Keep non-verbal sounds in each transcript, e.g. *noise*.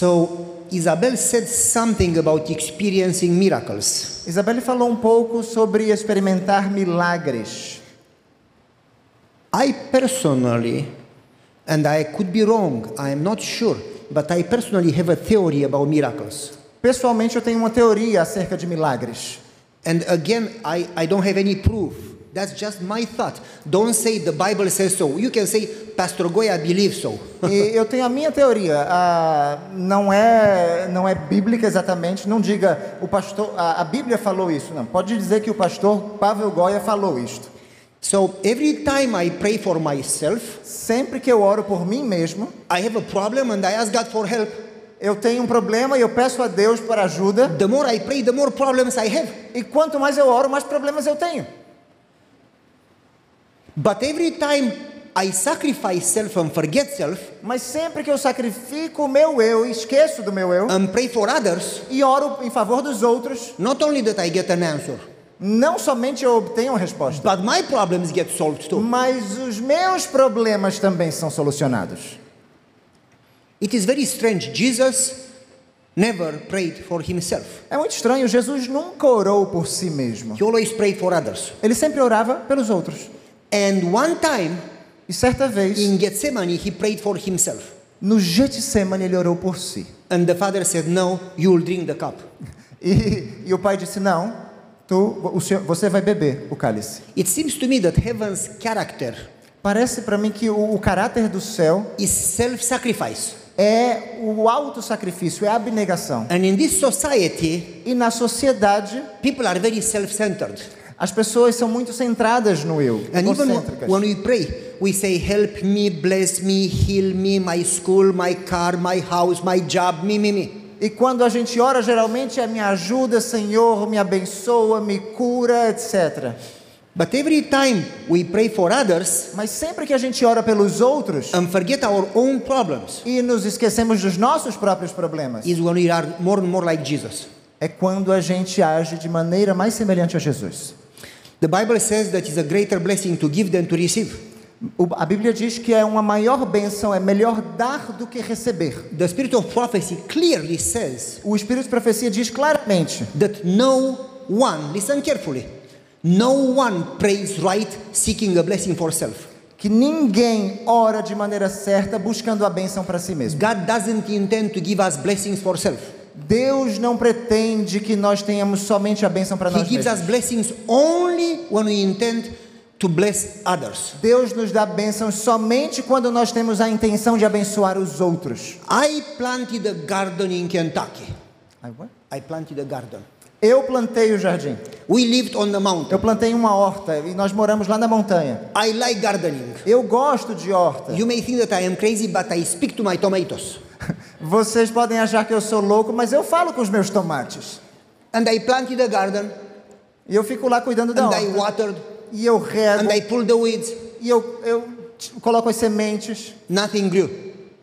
So Isabel said something about experiencing miracles. Isabelle falou um pouco sobre experimentar milagres. I personally, and I could be wrong, I am not sure, but I personally have a theory about miracles. Pessoalmente, eu tenho uma teoria acerca de milagres. And again, I, I don't have any proof. That's just my thought. Don't say the Bible says so. You can say, Pastor Goya believes so. Eu tenho a minha teoria. Ah, não é não é bíblica exatamente. Não diga o pastor. A, a Bíblia falou isso. Não. Pode dizer que o pastor Pavel Goya falou isto. So every time I pray for myself, Sempre que eu oro por mim mesmo, I have a problem and I ask God for help. eu tenho um problema e eu peço a Deus por ajuda. The more I pray, the more problems I have. E quanto mais eu oro, mais problemas eu tenho. But every time I sacrifice self and forget self Mas sempre que eu sacrifico o meu eu, esqueço do meu eu and pray for others, e oro em favor dos outros, not only that I get an answer, não somente eu obtenho a resposta, but my problems get solved too. mas os meus problemas também são solucionados. It is very strange. Jesus never prayed for himself. É muito estranho, Jesus nunca orou por si mesmo. He always prayed for others. Ele sempre orava pelos outros. And one time E certa vez, in Gethsemane, he prayed for himself. no Getsemane, ele orou por si. And the father said, No, you will drink the cup. E, e o pai disse: Não, tu, senhor, você vai beber o cálice. It seems to me that heaven's character Parece para mim que o, o caráter do céu is self sacrifice. é o autossacrifício, é a abnegação. And in this society, E na sociedade, people are very self centered. As pessoas são muito centradas no eu, And even when we pray, we say, Help me, bless me, heal me, my school, my car, my house, my job, me, me, me. E quando a gente ora, geralmente é me ajuda, Senhor, me abençoa, me cura, etc. But every time we pray for others Mas sempre que a gente ora pelos outros and forget our own problems, e nos esquecemos dos nossos próprios problemas, is when we are more and more like Jesus. é quando a gente age de maneira mais semelhante a Jesus. The Bible says that it's a greater blessing to give than to receive. A Bíblia diz que é uma maior bênção, é melhor dar do que receber. The spirit of prophecy clearly says O Espírito de Profecia diz claramente that no one, listen carefully, no one prays right seeking a blessing for self. que ninguém ora de maneira certa buscando a bênção para si mesmo. God doesn't intend to give us blessings for self. Deus não pretende que nós tenhamos somente a bênção para He nós gives mesmos. us blessings only when we intend to bless others. Deus nos dá bênçãos somente quando nós temos a intenção de abençoar os outros. I planted a garden in Kentucky. I planted a garden. Eu plantei o jardim. We lived on the Eu mountain. plantei uma horta e nós moramos lá na montanha. I like gardening. Eu gosto de horta. You may think that I am crazy, but I speak to my tomatoes. *laughs* Vocês podem achar que eu sou louco, mas eu falo com os meus tomates. And I planted a garden, E eu fico lá cuidando da and I horta. watered, E eu rego. and I pulled the weeds. E eu, eu coloco as sementes. Nothing grew.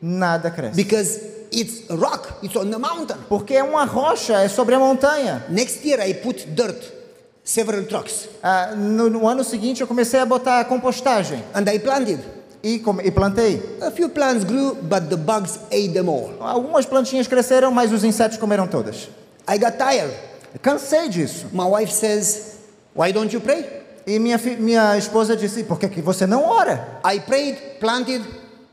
Nada cresce. Because it's a rock, it's on the mountain. Porque é uma rocha, é sobre a montanha. Next year, I put dirt, several trucks, Ah, no, no ano seguinte eu comecei a botar compostagem. and I planted. E, come- e plantei. A few plants grew, but the bugs ate them all. Algumas plantinhas cresceram, mas os insetos comeram todas. I got tired. Cansei disso. My wife says, Why don't you pray? E minha, minha esposa disse: Por que, que você não ora? I prayed, planted,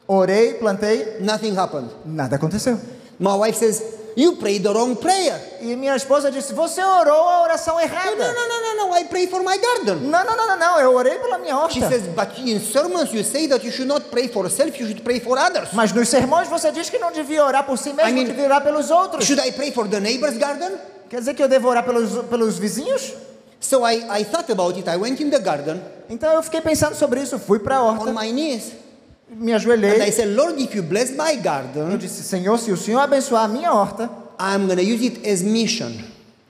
Orei, plantei, nothing happened. nada aconteceu. My wife says, You prayed the wrong prayer. E minha esposa disse: Você orou a oração errada. no, no, no, no, no, I pray for my garden. Não, não, não, não, não, eu orei pela minha She horta. says, But in sermons, you say that you should not pray for self, you should pray for others. Mas nos sermões você diz que não devia orar por si mesmo, I mean- devia orar pelos outros. Should I pray for the neighbor's garden? Quer dizer que eu devo orar pelos, pelos vizinhos? So I, I thought about it. I went in the garden Então eu fiquei pensando sobre isso, fui para a on horta, my knees. Me And I ajoelhei. said, Lord, if you bless my Eu garden, disse: Senhor, se o Senhor abençoar a minha horta, I'm going to use it as mission.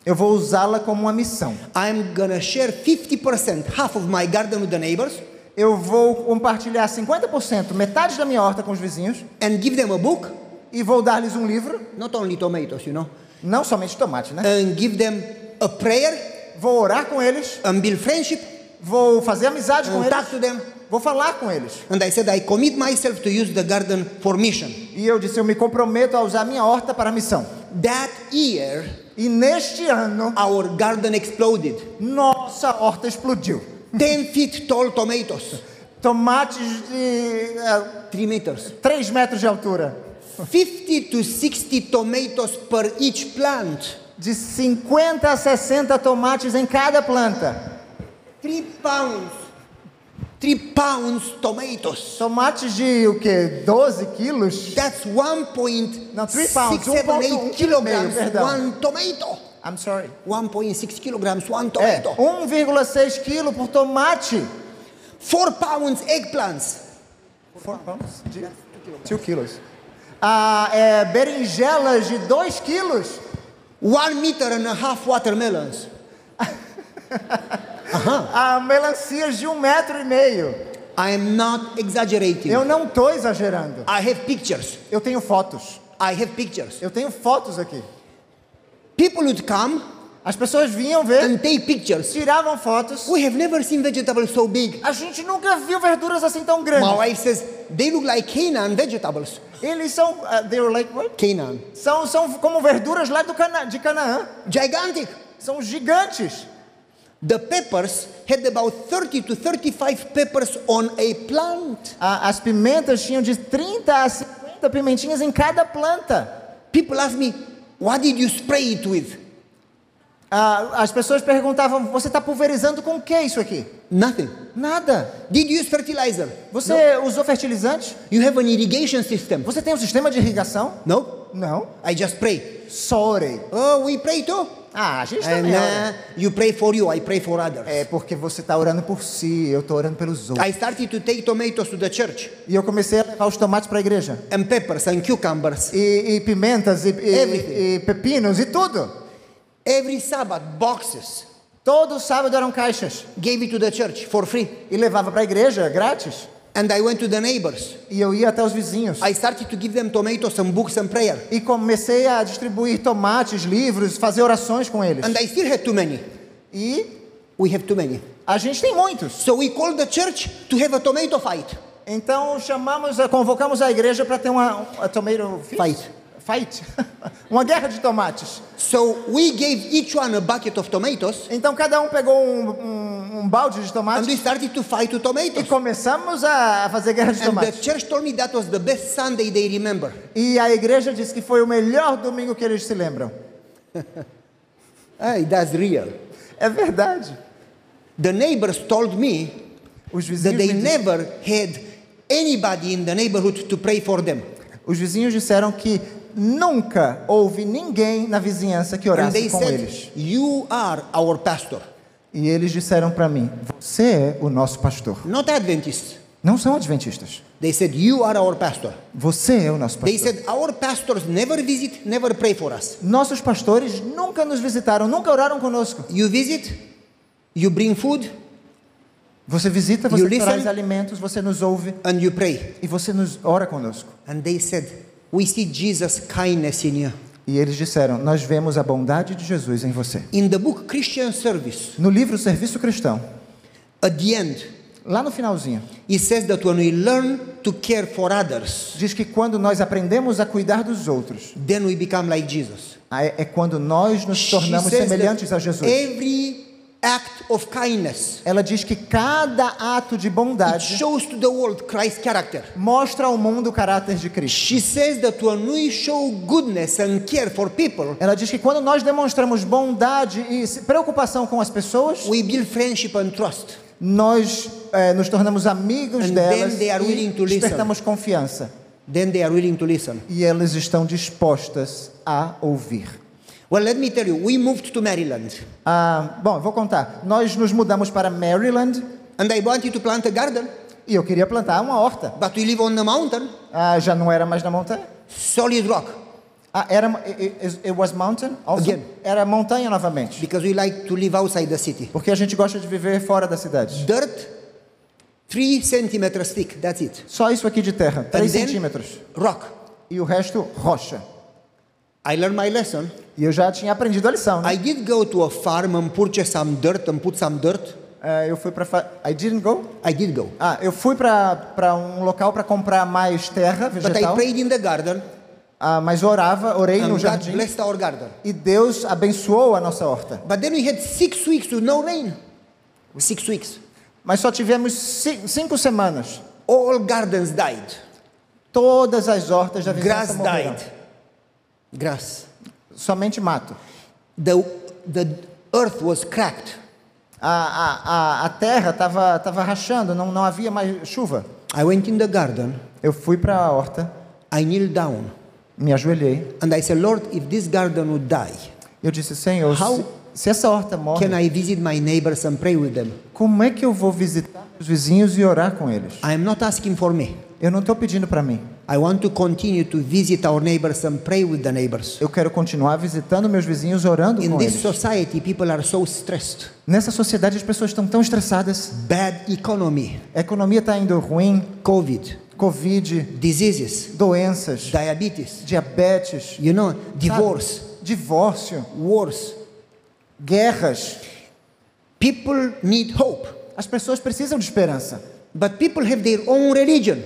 eu vou usá-la como uma missão. I'm going to share 50%, half of my garden with the neighbors, Eu vou compartilhar 50%, metade da minha horta com os vizinhos, and give them a book, e vou dar-lhes um livro, not only tomatoes, you know, não somente tomate, né? and give them a prayer, Vou orar com eles, and build friendship, vou fazer amizade com and eles, talk to them, Vou falar com eles. And I said, I commit myself to use the garden for mission. E eu disse: Eu me comprometo a usar minha horta para a missão. That year, E neste ano, our garden exploded. nossa horta explodiu. 10 feet tall tomatoes, Tomates de é, 3 meters. 3 metros de altura. 50 to 60 tomatoes per each plant. De 50 a 60 tomates em cada planta. 3 pounds. 3 pounds tomatoes. Tomates de o que? 12 quilos? That's 1.678 No, three pounds, 1.1 kilograms perdão. one tomato. I'm sorry. 1.6 kilograms one É, tomato. 1,6 quilo por tomate. 4 pounds eggplants. 4 pounds? 2 quilos. Ah, é, berinjelas de 2 quilos. 1 meter and a half watermelons. *laughs* Ah, melancias de um metro e meio. I am not exaggerating. Eu não estou exagerando. I have pictures. Eu tenho fotos. I have pictures. Eu tenho fotos aqui. People would come As pessoas vinham ver, and take pictures. tiravam fotos. We have never seen vegetables so big. A gente nunca viu verduras assim tão grandes. My wife says they look like Canaan vegetables. Eles são, ah, they were like what? Canaan. São, são como verduras lá do Cana, de Canaã. Gigantic. São gigantes. The peppers had about 30 to 35 peppers on a plant. As pimentas tinham de 30 a 50 pimentinhas em cada planta. People ask me, what did you spray it with? Ah, as pessoas perguntavam: você está pulverizando com o que isso aqui? Nothing. Nada. Did you use fertilizer? Você usou fertilizante? You have an irrigation system? Você tem um sistema de irrigação? No. Não. I just pray. Só orei. Oh, we pray too. Ah, a gente And também ora. uh, you pray for you, I pray for others. É porque você está orando por si, eu estou orando pelos outros. I started to take tomatoes to the church E eu comecei a levar os tomates para a igreja. and peppers and cucumbers. E, e pimentas, e, e- e pepinos, e tudo. Every Sabbath, boxes. Todo sábado eram caixas. Gave it to the church for free. E levava para a igreja, grátis. And I went to the neighbors. E eu ia até os vizinhos. I started to give them tomatoes and books and prayer. E comecei a distribuir tomates, livros, fazer orações com eles. And I still had too many. E We have too many. a gente tem muitos. So we called the church to have a tomato fight. Então chamamos, convocamos a igreja para ter uma, uma tomato Fight. Fight. *laughs* uma guerra de tomates. So we gave each one a bucket of tomatoes Então cada um pegou um, um- um balde de and tomate we started to fight to e tomatoes. começamos a fazer guerra de And the tomates. church told me that was the best Sunday they remember. E a igreja disse que foi o melhor domingo que eles se lembram. *laughs* Hey, that's real. É verdade. The neighbors told me Os that they never had anybody in the neighborhood to pray for them. os vizinhos disseram que nunca houve ninguém na vizinhança que orasse they com said, eles. You are our pastor. E eles disseram para mim: Você é o nosso pastor. Not Adventists. Não são adventistas. They said, You are our pastor. Você é o nosso They pastor. said, Our pastors never visit, never pray for us. Nossos pastores nunca nos visitaram, nunca oraram conosco. You visit, you bring food, Você visita, você You listen? traz alimentos, você nos ouve and you pray. e você nos ora conosco. And they said, We see Jesus' kindness in you. E eles disseram: Nós vemos a bondade de Jesus em você. In the book Christian Service, No livro Serviço Cristão, at the end, lá no finalzinho, it says that when we learn to care for others, diz que quando nós aprendemos a cuidar dos outros, then we become like Jesus. é é quando nós nos tornamos semelhantes a Jesus. every act of kindness Ela diz que cada ato de bondade shows to the world Christ's character. mostra ao mundo o caráter de Cristo. She says that when we show goodness and care for people, Ela diz que quando nós demonstramos bondade e preocupação com as pessoas, we build friendship and trust. nós eh, nos tornamos amigos And delas then they are willing to e listen. despertamos confiança. Then they are willing to listen. E elas estão dispostas a ouvir. Well, let me tell you, we moved to Maryland Ah, bom, vou contar. Nós nos mudamos para Maryland and I wanted to plant a garden, e eu queria plantar uma horta. but we live on the mountain, Ah, já não era mais na montanha. solid rock, Ah, era, it, it- was mountain also? Again. Era montanha novamente. because we like to live outside the city. Porque a gente gosta de viver fora da cidade. Dirt, three centimeters thick, that's it. Só isso aqui de terra, 3 then- centímetros. Rock. E o resto, rocha. I learned my lesson. E eu já tinha aprendido a lição. Né? I did go to a farm and purchase some dirt and put some dirt. É, eu fui para I didn't go. I did go. Ah, eu fui para um local para comprar mais terra But I vegetal. prayed in the garden Ah, mas orava, orei and no God jardim blessed our garden. e Deus abençoou a nossa horta. But then we had six weeks with no rain. Six weeks. Mas só tivemos ci- cinco semanas. All gardens died. Todas as hortas da vizinhança Grass morreram. died. Grass. Somente mato. The, the earth was cracked. A, a, a, terra estava tava rachando, não, não havia mais chuva. I went in the garden, Eu fui para a horta, I kneeled down, me ajoelhei. and I said, Lord, if this garden would die, Eu disse, Senhor, How- se, se essa horta morre, can I visit my neighbors and pray with them? como é que eu vou visitar os vizinhos e orar com eles? I am not asking for me. Eu não estou pedindo para mim. I want to continue to visit our neighbors and pray with the neighbors. Eu quero continuar visitando meus vizinhos, orando In com this eles. society, people are so stressed. Nessa sociedade as pessoas estão tão estressadas. Bad economy, A economia está indo ruim, COVID, Covid, diseases, doenças, diabetes, diabetes, you know, sabe? divorce, divórcio, wars. guerras. People need hope. As pessoas precisam de esperança. But people have their own religion.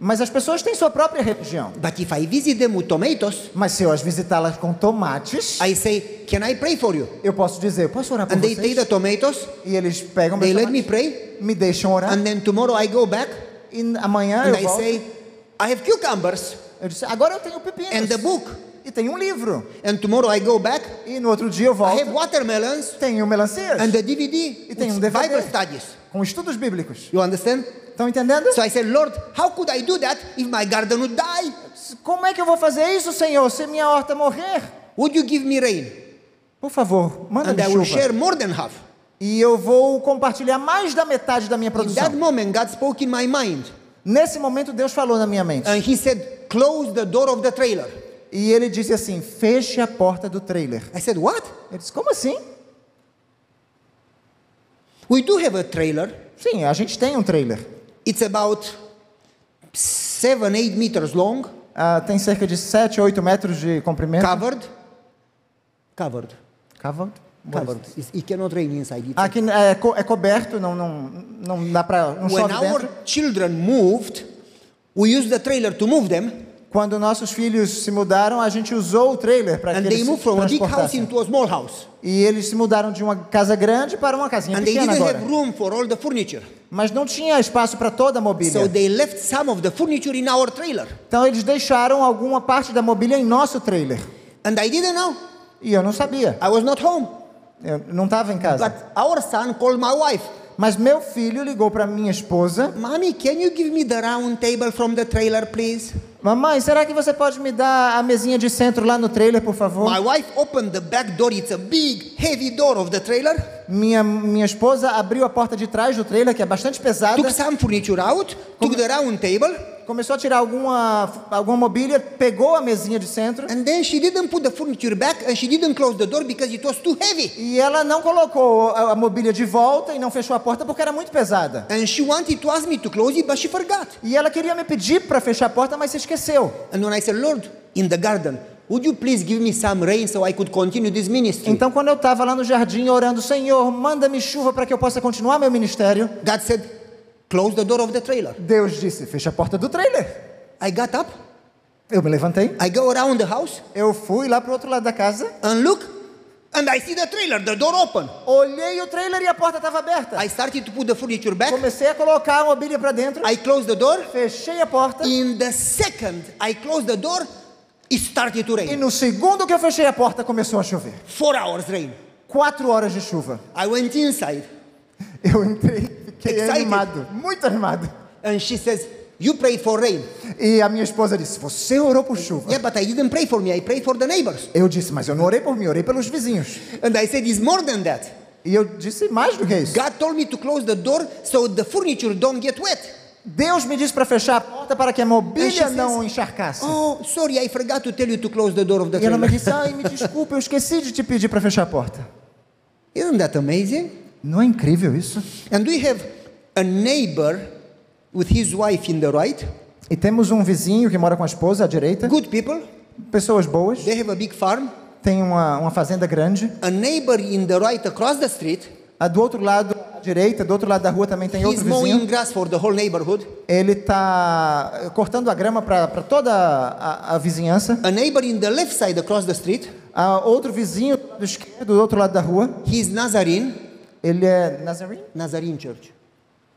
Mas as pessoas têm sua própria religião. But if I visit them with tomatoes, Mas se eu as visitá-las com tomates, I say, Can I pray for you? eu posso dizer, posso orar por And they take the tomatoes, E eles pegam they meus let me tomates, pray, me deixam orar. and then tomorrow I go back E amanhã and eu I volto. say, I have cucumbers Eu disse, agora eu tenho pepinos. and the book. E tenho um livro. And tomorrow I go back, E no outro dia eu I volto. have watermelons Tenho melancias. and the DVD E tem um DVD. Bible studies. Com estudos bíblicos. You understand? Estão entendendo? So I said, Lord, how could I do that if my garden would die? Como é que eu vou fazer isso, Senhor, se minha horta morrer? Would you give me rain? Por favor, And manda-me I will chuva. share more than half. E eu vou compartilhar mais da metade da minha In that produção. moment, God spoke in my mind Nesse momento, Deus falou na minha mente. and He said, Close the door of the trailer. E ele disse assim: feche a porta do trailer. I said, What? Eu disse: como assim? We do have a trailer. Sim, a gente tem um trailer. It's about seven, eight meters long, Ah, tem cerca de 7, 8 metros de comprimento. covered. Covered. Covered? Covered. It's- It cannot rain inside. It's Aqui é, co- é coberto, não, não, não dá. Não when our dentro. children moved, we used the trailer to move them, Quando nossos filhos se mudaram, a gente usou o trailer para que and eles they se moved from a big house transportassem. into a small house. E eles se mudaram de uma casa grande para uma casinha And they pequena agora. have room for all the furniture. Mas não tinha espaço para toda a mobília. So they left some of the furniture in our trailer. Então eles deixaram alguma parte da mobília em nosso trailer. And I didn't know. E eu não sabia. I was not home. Eu não estava em casa. But our son called my wife. Mas meu filho ligou para minha esposa. Mommy, can you give me the round table from the trailer, please? Mamãe, será que você pode me dar a mesinha de centro lá no trailer, por favor? My wife opened the back door. It's a big, heavy door of the trailer. Minha, minha esposa abriu a porta de trás do trailer, que é bastante pesada. Took some furniture out, took the round table, Começou a tirar alguma, alguma mobília, pegou a mesinha de centro. and then she didn't put the furniture back and she didn't close the door because it was too heavy. E ela não colocou a, a mobília de volta e não fechou a porta porque era muito pesada. And she wanted to ask me to close it, but she forgot. E ela queria me pedir para fechar a porta, mas se esqueceu. And when I said, Lord, in the garden, would you please give me some rain so I could continue this ministry? Então, quando eu estava lá no jardim orando, Senhor, manda-me chuva para que eu possa continuar meu ministério. God said, close the door of the trailer. Deus disse: fecha a porta do trailer. I got up, Eu me levantei, I go around the house eu fui lá pro outro lado da casa, and look, and I see the trailer, the door open. olhei o trailer e a porta estava aberta. I started to put the furniture back. Comecei a colocar a mobília para dentro, I closed the door. fechei a porta In the second I closed the door, it started to e rain. no segundo que eu fechei a porta começou a chover. Four hours rain. Quatro horas de chuva. I went inside Eu entrei, fiquei Excited. animado, muito animado. and she says, You prayed for rain. E a minha esposa disse: Você orou por chuva? Yeah, but I didn't pray for me, I prayed for the neighbors. Eu disse: Mas eu não orei por mim, orei pelos vizinhos. And I said, It's more than that. E eu disse mais do que isso. God told me to close the door so the furniture don't get wet. Deus me disse para fechar a porta para que a mobília não encharcasse. Oh, sorry, I forgot to tell you to close the door of the E ela me disse: Ai, me *laughs* desculpa, eu esqueci de te pedir para fechar a porta. Isn't that amazing? Não é incrível isso? And we have a neighbor with his wife in the right, E temos um vizinho que mora com a esposa à direita, good people, pessoas boas, they have a big farm. tem uma, uma fazenda grande. A neighbor in the right across the street, A do outro lado, à direita, do outro lado da rua também tem He's outro mowing vizinho. grass for the whole neighborhood. Ele está cortando a grama para toda a, a vizinhança. A neighbor in the left side across the street, Ah, outro vizinho do esquerdo, do outro lado da rua, he's Nazarene, ele é Nazarene, Nazarene Church.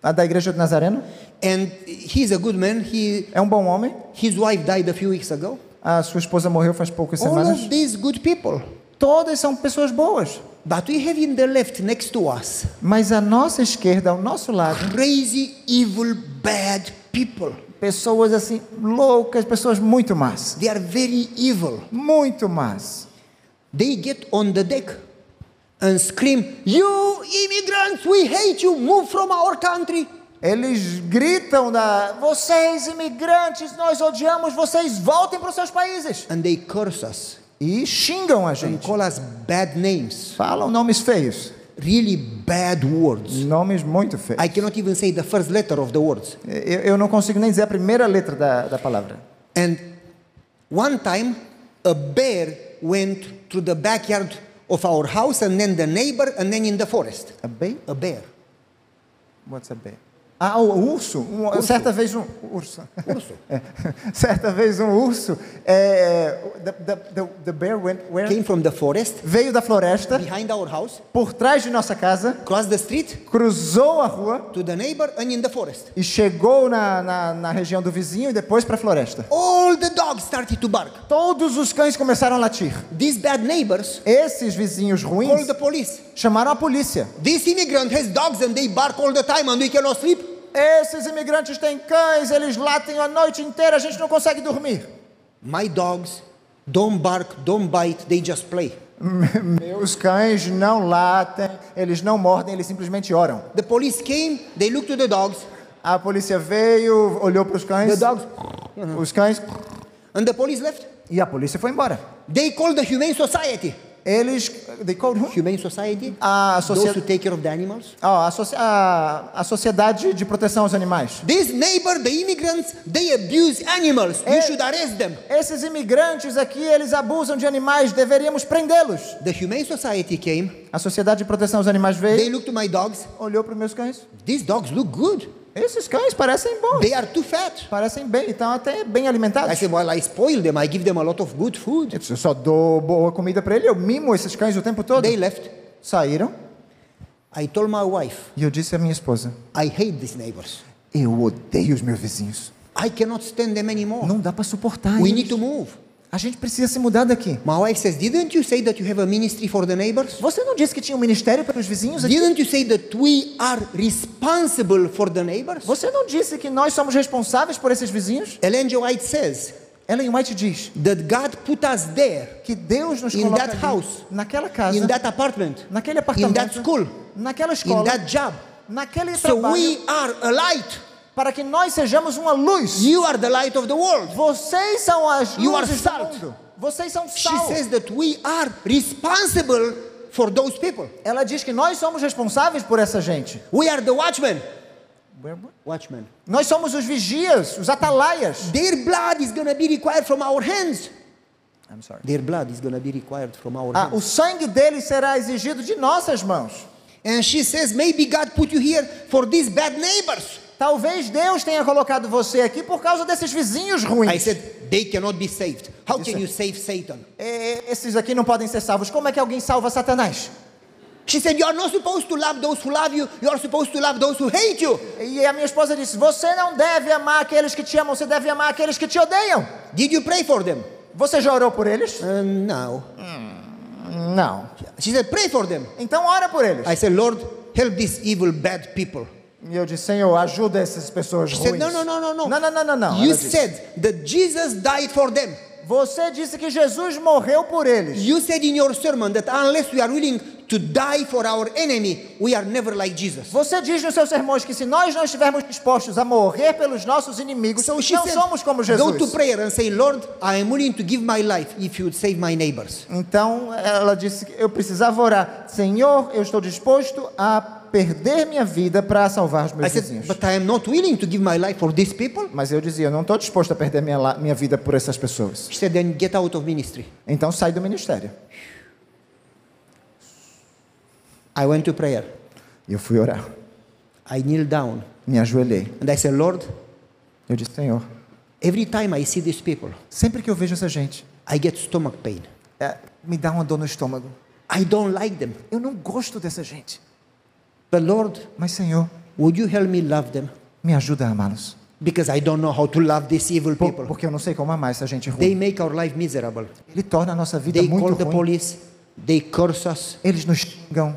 Ah, da igreja de Nazareno. And he's a good man. He, É um bom homem. his wife died a few weeks ago. A sua esposa morreu faz poucas All semanas. of these good people. Todas são pessoas boas. But we have in the left next to us Mas à nossa esquerda, ao nosso lado, crazy, evil, bad people. pessoas assim loucas, pessoas muito más. They are very evil. Muito más. They get on the deck and scream, You immigrants, we hate you, move from our country. Eles gritam da vocês imigrantes, nós odiamos vocês, voltem para os seus países. And they curse us E xingam a and gente. call us bad names, Falam nomes feios. really bad words. Nomes muito feios. I cannot even say the first letter of the words. Eu, eu não consigo nem dizer a primeira letra da, da palavra. And one time, a bear went through the backyard of our house and then the neighbor and then in the forest. A bem? A bear. What's a bear? Ah, o urso. Um- Certa vez um urso. Urso. *laughs* É. Certa vez um urso. É, the, the, the, the bear went where? Came from the forest Veio da floresta behind our house, por trás de nossa casa, crossed the street cruzou a rua to the neighbor and in the forest. e chegou na, na, na região do vizinho e depois para a floresta. All the dogs started to bark. Todos os cães começaram a latir. These bad neighbors Esses vizinhos ruins called the police. chamaram a polícia. This immigrant has dogs and they bark all the time and we cannot sleep. Esses imigrantes têm cães, eles latem a noite inteira, a gente não consegue dormir. My dogs don't bark, don't bite, they just play. *laughs* Meus cães não latem, eles não mordem, eles simplesmente oram. The police came, they looked to the dogs. A polícia veio, olhou para os The cães, dogs os cães, and the police left. e a polícia foi embora. They called the Humane Society. Eles, they called who? Humane Society? A, Those socie- who take care of the animals. ó, a, socie- a- a Sociedade de Proteção aos Animais. This neighbor, the immigrants, they abuse animals. You Eh. should arrest them. Esses imigrantes aqui, eles abusam de animais, deveríamos prendê-los. The Humane Society came. A Sociedade de Proteção aos Animais They veio, looked to my dogs. olhou para meus cães. These dogs look good. Esses cães parecem bons, They are too fat. parecem bem, estão até bem I alimentados. said, well, I spoil them. I give them a lot of good food. Eu só dou boa comida para ele, eu mimo esses cães o tempo todo. They left. Saíram I told my wife, e eu disse à minha esposa: I hate these neighbors. Eu odeio os meus vizinhos. I cannot stand them anymore. Não dá para suportar We eles. need to move. A gente precisa se mudar daqui. My wife says, didn't you say that you have a ministry for the neighbors? Você não disse que tinha um ministério para os vizinhos aqui? Didn't you say that we are responsible for the neighbors? Você não disse que nós somos responsáveis por esses vizinhos? Ellen G. White says Ellen White diz that God put us there, que Deus nos In coloca that ali, house, naquela casa, in that apartment, naquele in apartamento, that school, naquela in escola, that job. naquele So trabalho, we are a light. Para que nós sejamos uma luz. You are the light of the world. Vocês são as You are luzes do mundo. Vocês são She sal. says that we are responsible for those people. Ela diz que nós somos responsáveis por essa gente. We are the watchmen. Watchmen. Nós somos os vigias, os atalaias. Their blood is going to be required from our hands. I'm sorry. Their blood is going to be required from our Ah, o hands. sangue deles será exigido de nossas mãos. And she says, maybe God put you here for these bad neighbors. Talvez Deus tenha colocado você aqui por causa desses vizinhos I ruins. said, they cannot be saved. How can sir. you save Satan? É, esses aqui não podem ser salvos. Como é que alguém salva Satanás? She said, you are not supposed to love those who love you. You are supposed to love those who hate you. E a minha esposa disse: Você não deve amar aqueles que te amam, você deve amar aqueles que te odeiam. Did you pray for them? Você já orou por eles? Uh, no. Não. She said, pray for them. Então ora por eles. I said, Lord, help these evil, bad people. E eu disse: Senhor, ajuda essas pessoas ruins. said, no, no, no, no, no. Não, não, não, não, não. You said that Jesus died for them. Você disse que Jesus morreu por eles. You said in your sermon that unless we are willing to die for our enemy, we are never like Jesus. Você diz nos seus sermões que se nós não estivermos dispostos a morrer pelos nossos inimigos, So não said, somos como go to Jesus. prayer and say, Lord, I am willing to give my life if you would save my neighbors. Então ela disse que eu precisava orar. Senhor, eu estou disposto a perder minha vida para salvar os I meus said, vizinhos. but I am not willing to give my life for these people. Mas eu dizia, eu não estou disposto a perder minha, minha vida por essas pessoas. She said, then get out of ministry. Então sai do ministério. I went to prayer. Eu fui orar. I kneel down Me ajoelhei. and I say, Lord, Eu disse, Senhor, every time I see these people, sempre que eu vejo essa gente, I get stomach pain. é, me dá uma dor no estômago. I don't like them. Eu não gosto dessa gente. But Lord, Mas, Senhor, would you help me love them? me ajuda a amá-los. Because I don't know how to love these evil Por- people. porque eu não sei como amar essa gente They ruim. make our life miserable. Ele torna a nossa vida They muito call the ruim. police. They curse us. Eles nos xingam.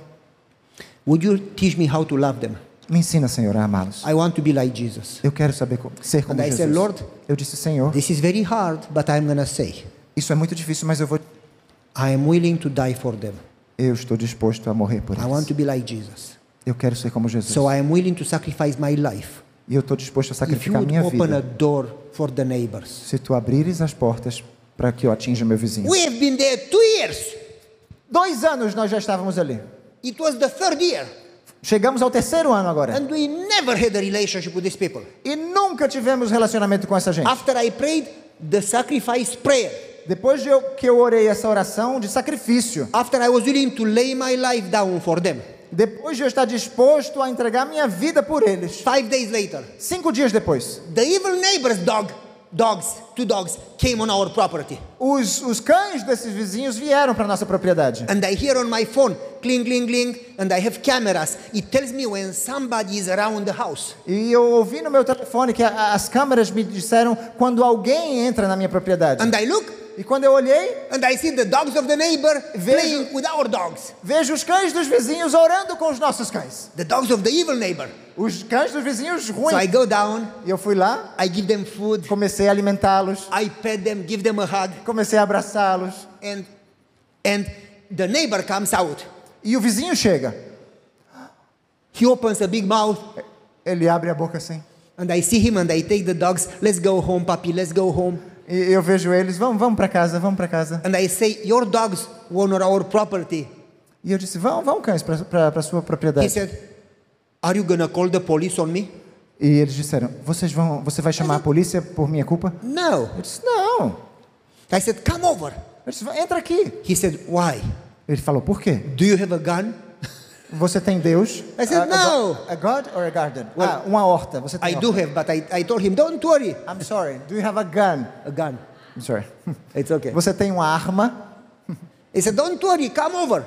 Would you teach me how to love them? Me ensina, Senhor, a amá-los. I want to be like Jesus. Eu quero saber ser como And I Jesus. said, Lord, eu disse, Senhor, This is very hard, but I'm going to say, isso é muito difícil, mas eu vou. I am willing to die for them. Eu estou disposto a morrer por I want eles. to be like Jesus. Eu quero ser como Jesus. So I am willing to sacrifice my life. E eu estou disposto a sacrificar minha open a vida. door for the neighbors. Se tu abrires as portas para que eu atinja meu vizinho. We have been there two years. Dois anos nós já estávamos ali. It was the third year. Chegamos ao terceiro ano agora. And we never had a relationship with these people. E nunca tivemos relacionamento com essa gente. After I prayed the sacrifice prayer, Depois de eu, que eu orei essa oração de sacrifício, after I was willing to lay my life down for them, depois de eu estar disposto a entregar minha vida por eles, five days later, cinco dias depois, the evil neighbor's dog, dogs, two dogs, came on our property. os, os cães desses vizinhos vieram para nossa propriedade. And I hear on my phone, cling, cling, cling, and I have cameras. It tells me when somebody is around the house. E eu ouvi no meu telefone que a- as câmeras me disseram quando alguém entra na minha propriedade. And I look, E quando eu olhei, and I see the dogs of the neighbor Vejo- playing with our dogs. vejo os cães dos vizinhos orando com os nossos cães. The dogs of the evil neighbor. Os cães dos vizinhos So I ruins. go down, eu fui lá, I give them food, comecei a alimentá-los, I pet them, give them a hug, comecei a abraçá-los. and and the neighbor comes out. E o vizinho chega. He opens a big mouth, Ele abre a boca assim. and I see him, and I take the dogs. Let's go home, puppy. Let's go home. E eu vejo eles, vamos, vamos para casa, vamos para casa. And I say, your dogs honor our property. E eu disse, vão, vão cães para sua He propriedade. said, Are you gonna call the police on me? E eles disseram, vocês vão, você vai chamar a polícia por minha culpa? No. Eu disse, não. I said, Come over. Eu disse, entra aqui. He said, Why? Ele falou, por quê? Do you have a gun? Você tem Deus? I said, A- a no. A God or a garden? Well, ah, uma horta. Você tem I horta. do have, but I, I told him, Don't worry. I'm sorry. Do you have a gun? A gun. I'm sorry. *laughs* It's okay. Você tem uma arma? He said, Don't worry, come over.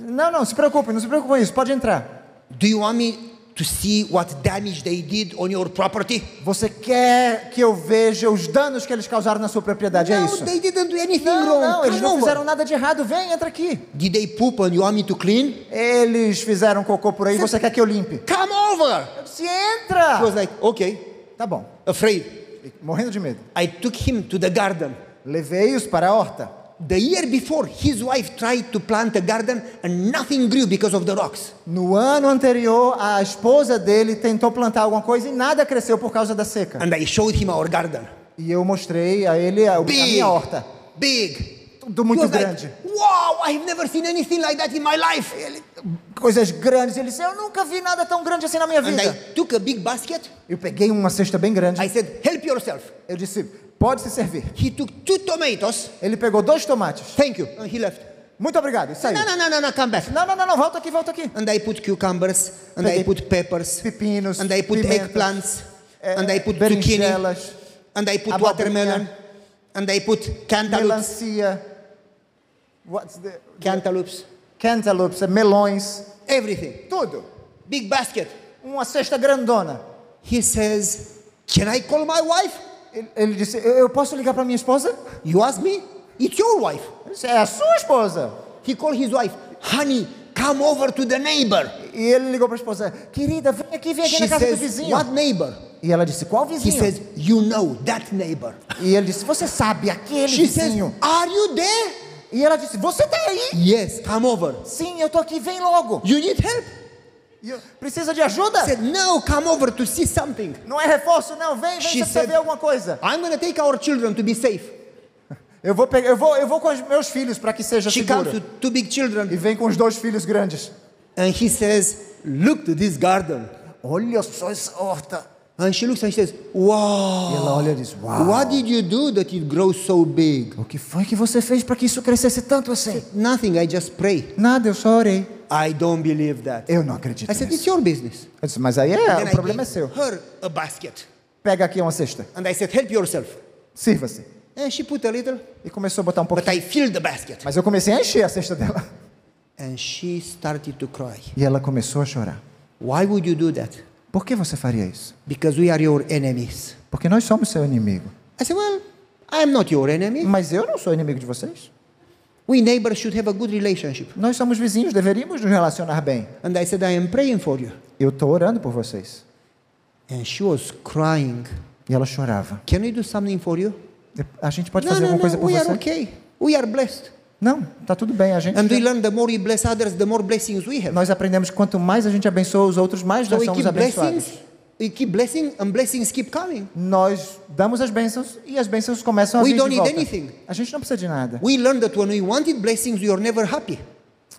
Não, não, se preocupe, não se preocupe com isso. Pode entrar. Do you want me to see what damage they did on your property? Você quer que eu veja os danos que eles causaram na sua propriedade? é no, isso? they didn't do anything Não, wrong. não, eles come não over. fizeram nada de errado. Vem, entra aqui. Did they poop and you want me to clean? Eles fizeram cocô por aí, você quer que eu limpe? Come over. Eu disse, entra. He was like, Okay. Tá bom. Afraid. Morrendo de medo. I took him to the garden. Levei-os para a horta. The year before, his wife tried to plant a garden and nothing grew because of the rocks. No ano anterior, a esposa dele tentou plantar alguma coisa e nada cresceu por causa da seca. And I showed him our garden. E eu mostrei a ele a, a Big. minha horta. Big. Tudo muito was like, grande. wow, I've never seen anything like that in my life. Coisas grandes. Ele disse, eu nunca vi nada tão grande assim na minha And vida. I took a big basket. Eu peguei uma cesta bem grande. I said, help yourself. Eu disse, pode se servir. He took two tomatoes. Ele pegou dois tomates. Thank you. And he left. Muito obrigado. E saiu. No, no, no, no, no, come back. Não, não, não, não, volta aqui, volta aqui. And I put cucumbers, and I Peguei put peppers, Pepinos, and I put pimentas, eggplants, eh, and I put zucchini, and I put watermelon, and I put cantaloupes, melancia, what's the, cantaloupes, cantaloupes, melões, everything. tudo. Big basket. Uma cesta grandona. He says, Can I call my wife? Ele, ele disse, eu, eu posso ligar para minha esposa? You ask me? It's your wife. Disse, é a sua esposa. He called his wife, Honey, come over to the neighbor. E ele ligou para a esposa, querida, vem aqui, vem aqui She na casa do says, vizinho. What neighbor? E ela disse, qual He vizinho? says, You know that neighbor. E ele disse, você sabe, aquele She says, vizinho. Are you there? E ela disse, você tá aí? Yes, come over. Sim, eu tô aqui, vem logo. You need help? E eu, Precisa de ajuda? Said, No, come over to see something. Não é reforço, não. Vem, vem, She precisa said- ver alguma coisa. I'm going to take our children to be safe. *laughs* Eu vou, pegar, eu vou, eu vou com os meus filhos para que seja She comes seguro. with two big E children. vem com os dois filhos grandes. And he says, Look to this garden. Olha só essa horta. And she looks and she says, E Wow. ela olha e diz, uau. What did you do that it grows so big? O que foi que você fez para que isso crescesse tanto assim? Nothing, I just pray. Nada, eu só orei. I don't believe that. Eu não acredito I said, it's nisso. your business. Eu disse, mas aí é, o problema é seu. her a basket. Pega aqui uma cesta. And I said, help yourself. Sirva-se. And she put a little, E começou a botar um but pouquinho. I filled the basket. Mas eu comecei a encher a cesta dela. And she started to cry. E ela começou a chorar. Why would you do that? Por que você faria isso? Because we are your enemies. Porque nós somos seu inimigo. I said, well, I'm not your enemy. Mas eu não sou inimigo de vocês. We neighbors should have a good relationship. Nós somos vizinhos, deveríamos nos relacionar bem. And I said, I am praying for you. Eu estou orando por vocês. And she was crying. E ela chorava. Can we do something for you? A gente pode No, fazer alguma coisa por we are você? okay. We are blessed. Não, tá tudo bem. A gente And we já- learn the more we bless others, the more blessings we have. nós aprendemos que quanto mais a gente abençoa os outros, mais So nós we somos abençoados. blessings, we keep blessing, and blessings keep coming. Nós damos as bênçãos e as bênçãos começam a We vir don't de need volta. anything. A gente não precisa de nada. We learned that when we wanted blessings, we are never happy.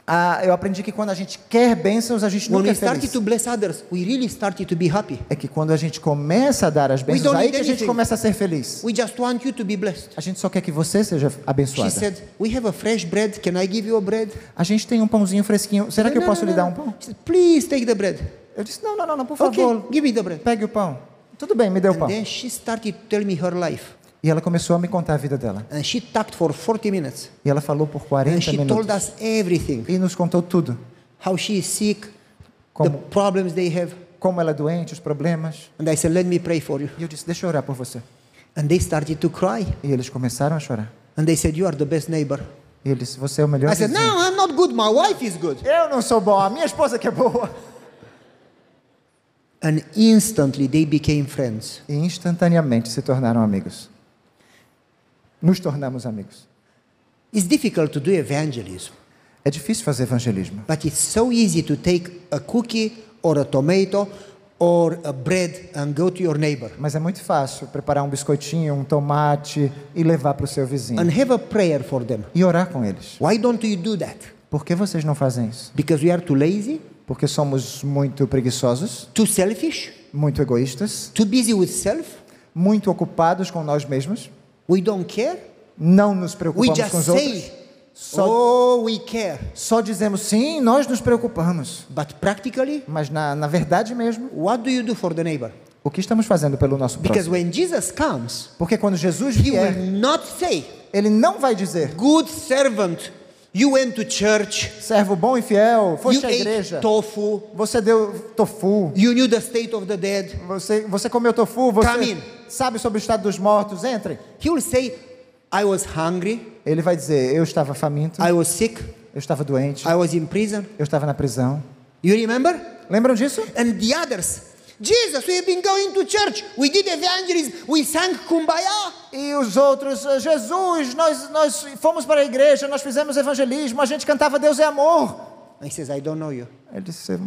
Ah, eu aprendi que quando a gente quer bênçãos, a gente When nunca we é feliz. to bless others, we really started to be happy. É que quando a gente começa a dar as bênçãos, aí need que a gente começa a ser feliz. We just want you to be blessed. A gente só quer que você seja She abençoada. said, We have a fresh bread. Can I give you a bread? A gente tem um pãozinho fresquinho. Será que eu No, posso no, lhe no. dar um pão? She said, Please take the bread. Eu disse, não, não, não, não por Okay, favor. give me the bread. Pegue o pão. Tudo bem, me dê o And pão. then she started me her life. E ela começou a me contar a vida dela. And she talked for 40 minutes. E ela falou por And 40 she told minutos. us everything. E nos contou tudo. How she is sick, the Como, problems they have. como ela é doente, os problemas. And I said, Let me pray for you. E eu disse, deixa eu orar por você. And they started to cry. E eles começaram a chorar. And they said, You are the best neighbor. E ele disse, você é o melhor I said, vizinho. No, I'm not good. My wife is good. Eu não sou bom, a minha esposa que é boa. And instantly they became friends. E instantaneamente se tornaram amigos. Nos tornamos amigos. It's difficult to do evangelism, É difícil fazer evangelismo. but it's so easy to take a cookie or a tomato or a bread and go to your neighbor Mas é muito fácil preparar um biscoitinho, um tomate e levar para o seu vizinho. and have a prayer for them. E orar com eles. Why don't you do that? Por que vocês não fazem isso? Because we are too lazy, Porque somos muito preguiçosos, too selfish, muito egoístas, too busy with self. muito ocupados com nós mesmos, We don't care. não nos We preocupamos just com os outros. say, Só, "Oh, we care," só dizemos sim, nós nos preocupamos. but practically, Mas na, na verdade mesmo, what do you do for the neighbor? o que estamos fazendo pelo nosso Because próximo? when Jesus comes, Porque quando Jesus He vier, will not say, ele não vai dizer, "Good servant, you went to church, servo bom e fiel, you foste à ate igreja, tofu, você deu tofu, you knew the state of the dead." você, você comeu tofu, Come você in. sabe sobre o estado dos mortos, entre. He will say, "I was hungry, Ele vai dizer, eu estava faminto, I was sick, eu estava doente, I was in prison." eu estava na prisão. You remember? Lembram disso? And the others, Jesus, we have been going to church. We did evangelism. We sang kumbaya. E os outros, "Ah, Jesus, nós, nós fomos para a igreja, nós fizemos evangelismo, a gente cantava Deus é amor. He says, I don't know you. Ele disse,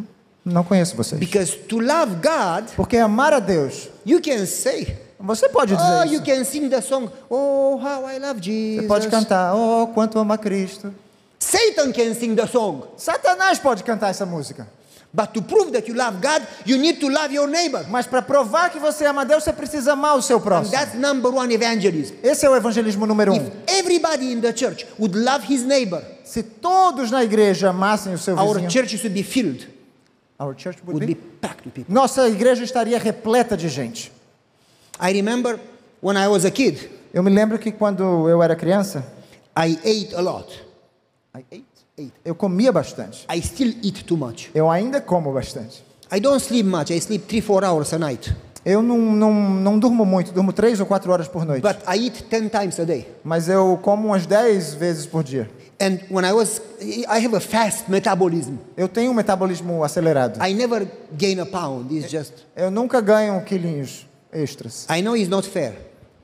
não conheço vocês. Because to love God, Porque amar a Deus, you can say, você pode dizer oh, isso. you can sing the song, oh, how I love Jesus. Você pode cantar, oh, quanto ama Cristo. Satan can sing the song. Satanás pode cantar essa música. But to prove that you love God, you need to love your neighbor. Mas para provar que você ama Deus, você precisa amar o seu And próximo. that's number one evangelism. Esse é o evangelismo número If um. everybody in the church would love his neighbor, Se todos na igreja amassem o seu our vizinho, church should be filled, Our church would would be- be packed with people. nossa igreja estaria repleta de gente. I remember when I was a kid, Eu me lembro que quando eu era criança, I ate a lot. I ate, ate. eu comia bastante. I still eat too much. Eu ainda como bastante. I don't sleep much. I sleep three, four hours a night. Eu não, não, não durmo muito, durmo três ou quatro horas por noite. But I eat 10 times a day. Mas eu como umas dez vezes por dia. And when I was, I have a fast metabolism. Eu tenho um metabolismo acelerado. I never gain a pound. It's just, Eu nunca ganho quilinhos extras. I know it's not fair.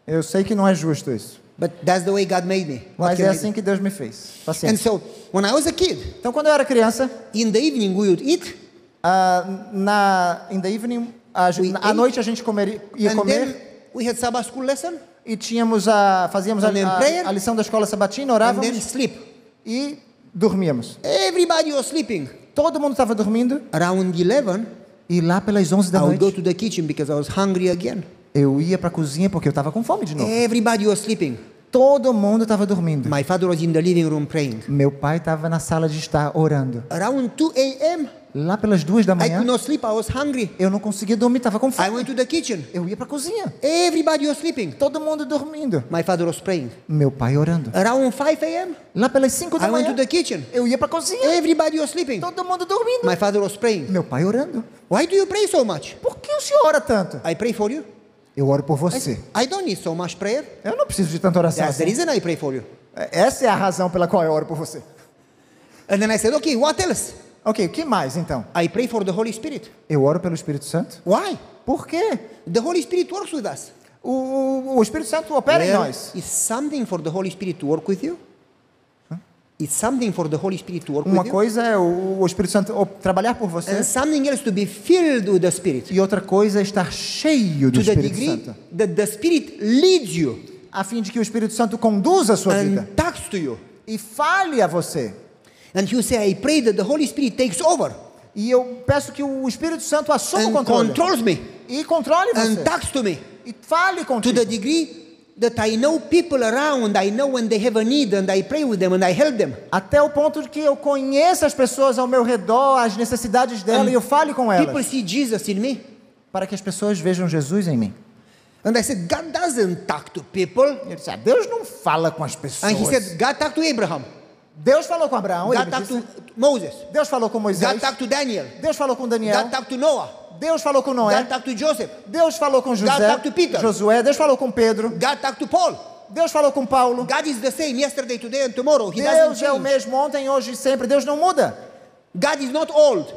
Eu sei que não é justo isso. But that's the way God made me. Mas é I assim que Deus me fez. And Paciência. so, when I was a kid, Então, quando eu era criança, in the evening we would eat, ah, na in the evening, a, à noite a gente comer, ia and comer then we had Sabbath school lesson, e tínhamos a fazíamos a, and then a- prayer, a lição da escola sabatina, and orávamos then sleep. e dormíamos. Everybody was sleeping. Todo mundo estava dormindo Around 11, e lá pelas 11 da I would go noite to the kitchen because I was hungry again. Eu ia para a cozinha porque eu estava com fome de novo. Everybody was sleeping. Todo mundo estava dormindo. My father was in the living room praying. Meu pai estava na sala de estar orando. Around 2 a.m., Lá pelas duas da I manhã, could not sleep. I was hungry. eu não conseguia dormir, estava com I fome. went to the kitchen. Eu ia para a cozinha. Everybody was sleeping. Todo mundo dormindo. My father was praying. Meu pai orando. Around 5 a.m., Lá pelas cinco da I went manhã, to the kitchen. eu ia para a cozinha. Everybody was sleeping. Todo mundo dormindo. My father was praying. Meu pai orando. Why do you pray so much? Por que o senhor ora tanto? I pray for you. Eu oro por você. I don't need so much prayer. Eu não preciso de tanta oração. That's the Assim. reason I pray for you. Essa é a razão pela qual eu oro por você. And then I said, okay, what else? Ok, o que mais então? I pray for the Holy Spirit. Eu oro pelo Espírito Santo? Why? Por quê? The Holy Spirit works with us. O, o, Espírito Santo opera em Well, nós. It's something for the Holy Spirit to work with you. It's something for the Holy Spirit to work Uma with you. coisa é o, o Espírito Santo trabalhar por você And something else to be filled with the Spirit. e outra coisa é estar cheio do To the Espírito degree Santo, that the Spirit leads you a fim de que o Espírito Santo conduza a sua vida and talks to you. e fale a você. And you say, I pray that the Holy Spirit takes over E eu peço que o Espírito Santo assuma o and controle controls me e controle and você talks to me e fale to contigo. the degree that I know people around, I know when they have a need and I pray with them and I help them. Até o ponto de que eu conheça as pessoas ao meu redor, as necessidades dela And e eu fale com People elas, see Jesus in me. para que as pessoas vejam Jesus em mim. And I said, God doesn't talk to people. Ele disse: ah, Deus não fala com as pessoas. And he said, God talked to Abraham. Deus falou com Abraão, God talked to Moses. Deus falou com Moisés, God talked to Daniel. Deus falou com Daniel, God talked to Noah. Deus falou com Noé, God talked to Joseph. Deus falou com José, talked to Peter. Josué, Deus falou com Pedro, God talked to Paul. Deus falou com Paulo. God is the same yesterday, today, and tomorrow. He Deus é o mesmo ontem, hoje e sempre. Deus não muda. God is not old.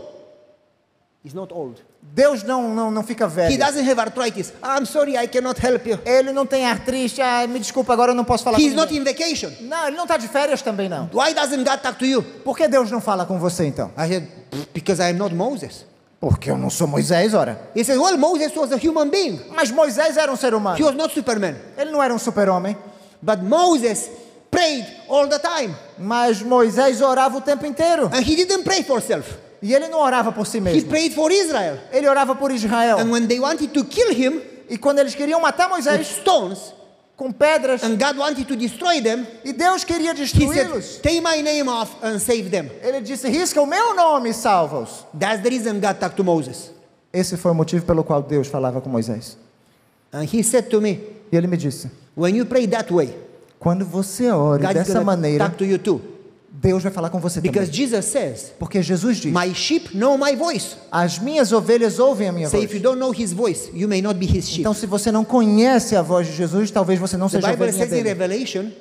He's not old. Deus não, não, não fica He velho. doesn't have arthritis. I'm sorry, I cannot help you. Ele não tem artrite. Ah, me desculpa, agora eu não posso falar He's com not in vacation. Não, ele não está de férias também não. Why doesn't God talk to you? Por que Deus não fala com você então? I said, because I am not Moses. Porque eu não sou Moisés, ora. He said, well, Moses was a human being. Mas Moisés era um ser He humano. was not Superman. Ele não era um super-homem. But Moses prayed all the time. Mas Moisés orava o tempo inteiro. And he didn't pray for self. E ele não orava por si He mesmo. prayed for Israel. Ele orava por Israel. And when they wanted to kill him E quando eles queriam matar Moisés stones, com pedras, and God wanted to destroy them, e Deus queria destruí-los, take my name off and save them. ele disse: risca o meu nome e salva-os. That's the reason God talked to Moses. Esse foi o motivo pelo qual Deus falava com Moisés. And he said to me, E ele me disse: when you pray that way, quando você is dessa maneira, talk to you too. Deus vai falar com você Because também. Jesus says, Porque Jesus diz: my sheep know my voice. As minhas ovelhas ouvem a minha Say voz. if you don't know his voice, you may not be his sheep. Então, se você não conhece a voz de Jesus, talvez você não The seja Bible ovelhinha says in dele. Revelation,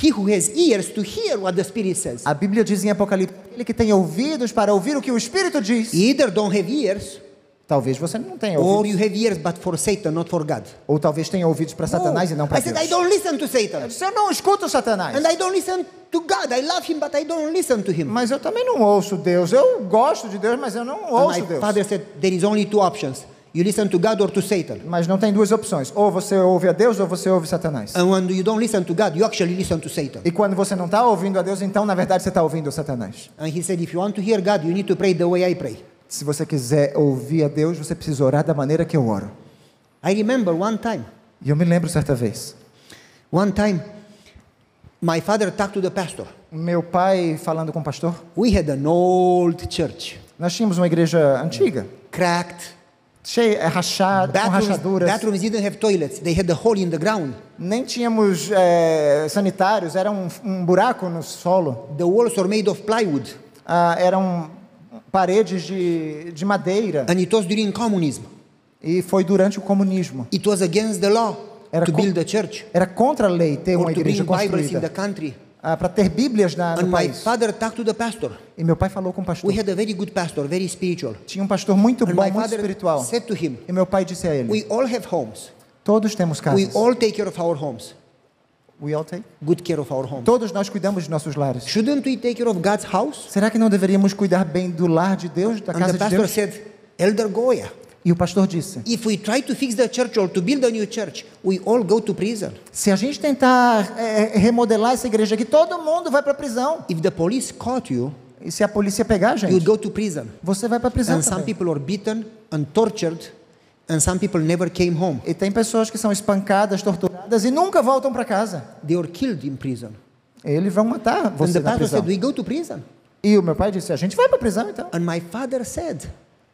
he who has ears to hear what the Spirit says. A Bíblia diz em Apocalipse: aquele que tem ouvidos para ouvir o que o Espírito diz. Either don't have ears, Talvez você não tenha or ouvidos. you have ears but for Satan, not for God. Ou talvez tenha ouvidos para Satanás e não para I said, I Deus. don't listen to Satan. Se eu não escuto Satanás, And I don't listen to God. I love him, but I don't listen to him. mas eu também não ouço Deus. Eu gosto de Deus, mas eu não And ouço my Deus. father said, there is only two options. You listen to God or to Satan. Mas não tem duas opções. Ou você ouve a Deus ou você ouve Satanás. And when you don't listen to God, you actually listen to Satan. E quando você não está ouvindo a Deus, então na verdade você está ouvindo Satanás. And he said, if you want to hear God, you need to pray the way I pray. Se você quiser ouvir a Deus, você precisa orar da maneira que eu oro. I remember one time, E eu me lembro certa vez, one time, my father talked to the pastor. meu pai falando com o pastor. We had an old church, Nós tínhamos uma igreja antiga, cracked. cheia, é, rachada, com Bathrooms, rachaduras. bathrooms didn't have toilets. They had a hole in the ground. Nem tínhamos é, sanitários, era um, um buraco no solo. The walls were made of plywood. Ah, eram paredes de, de madeira. And it was during communism. E foi durante o comunismo. It was against the law Era to build a church Era contra a lei ter or uma igreja construída. country. Ah, para ter Bíblias na, no And my país. father talked to the pastor. E meu pai falou com o pastor. We had a very good pastor, very spiritual. Tinha um pastor muito And bom, my muito espiritual. said to him, E meu pai disse a ele: We all have homes. Todos temos We casas. all take care of our homes. We all take. Good care of our homes. Todos nós cuidamos de nossos lares. Shouldn't we take care of God's house? Será que não deveríamos cuidar bem do lar de Deus, da And casa the de pastor Deus? said, Elder Goya, E o pastor disse: if we try to fix the church or to build a new church, we all go to prison. Se a gente tentar é, remodelar essa igreja aqui, todo mundo vai para a prisão. If the police caught you, E se a polícia pegar a gente, go to prison. você vai para a prisão And some também. people are beaten and tortured And some people never came home. E tem pessoas que são espancadas, torturadas e nunca voltam para casa. They were killed in prison. Eles vão matar And você the na prisão. said, We go to prison. E o meu pai disse: a gente vai para prisão então. And my father said,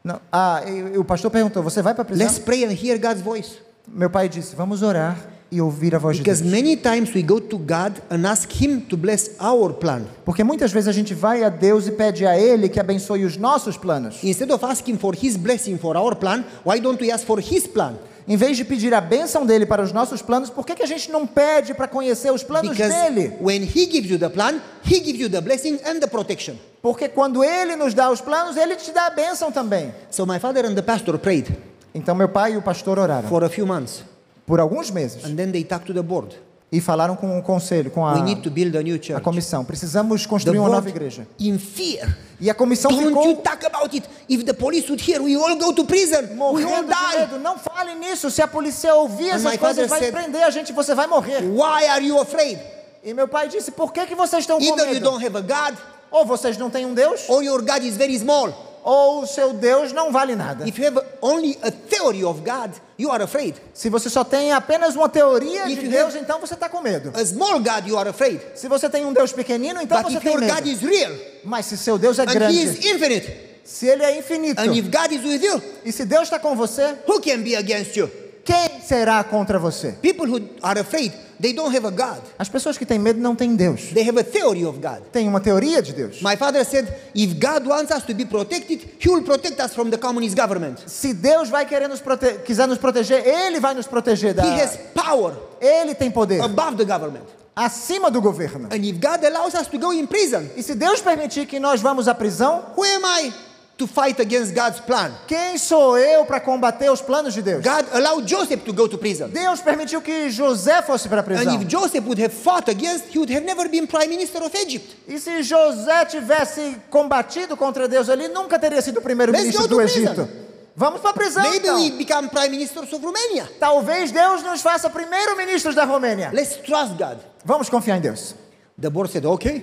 Não. Ah, e, e o pastor perguntou: você vai para prisão? Let's pray and hear God's voice. Meu pai disse: vamos orar e ouvir a voz de Because Deus. many times we go to God and ask Him to bless our plan. Porque muitas vezes a gente vai a Deus e pede a Ele que abençoe os nossos planos. Instead of asking for His blessing for our plan, why don't we ask for His plan? Em vez de pedir a bênção dele para os nossos planos, por que, que a gente não pede para conhecer os planos Because dele? when He gives you the plan, He gives you the blessing and the protection. Porque quando ele nos dá os planos, ele te dá a bênção também. So my father and the pastor prayed Então meu pai e o pastor oraram for a few months, por alguns meses and then they talked to the board. e falaram com o conselho, com a, We need to build a new a church. comissão. Precisamos construir uma nova igreja. in fear, E a comissão don't you ficou talk about it. If the police would hear, we all go to prison. We all die. medo. Não fale nisso. Se a polícia ouvir And essas coisas, vai said- prender a gente. Você vai morrer. Why are you afraid? E meu pai disse: Por que, que vocês estão com Either you medo? don't have a God, Ou vocês não têm um Deus, or your God is very small. Ou o seu Deus não vale nada. If you have only a theory of God, you are afraid. Se você só tem apenas uma teoria If de Deus, então você está com medo. A small God, you are afraid. Se você tem um Deus pequenino, então But você tem your God medo. is real, Mas se seu Deus é and He grande, is infinite, se ele é infinito, and if God is with you, e se Deus está com você, who can be against you? Quem será contra você? People who are afraid, they don't have a God. As pessoas que têm medo não têm Deus. They have a theory of God. Tem uma teoria de Deus. My father said, if God wants us to be protected, He will protect us from the communist government. Se Deus vai querer nos quiser nos proteger, Ele vai nos proteger da. He has power Ele tem poder above the government. acima do governo. And if God allows us to go in prison, E se Deus permitir que nós vamos à prisão, who am I to fight against God's plan? quem sou eu para combater os planos de Deus? God allowed Joseph to go to prison. Deus permitiu que José fosse para a And prisão. if Joseph would have fought against, he would have never been prime minister of Egypt. E se José tivesse combatido contra Deus ali, nunca teria sido primeiro-ministro do prison. Egito. Vamos para a prisão, Maybe então. we become prime ministers of Romania. Talvez Deus nos faça primeiro-ministros da Romênia. Let's trust God. Vamos confiar em Deus. The board said, okay.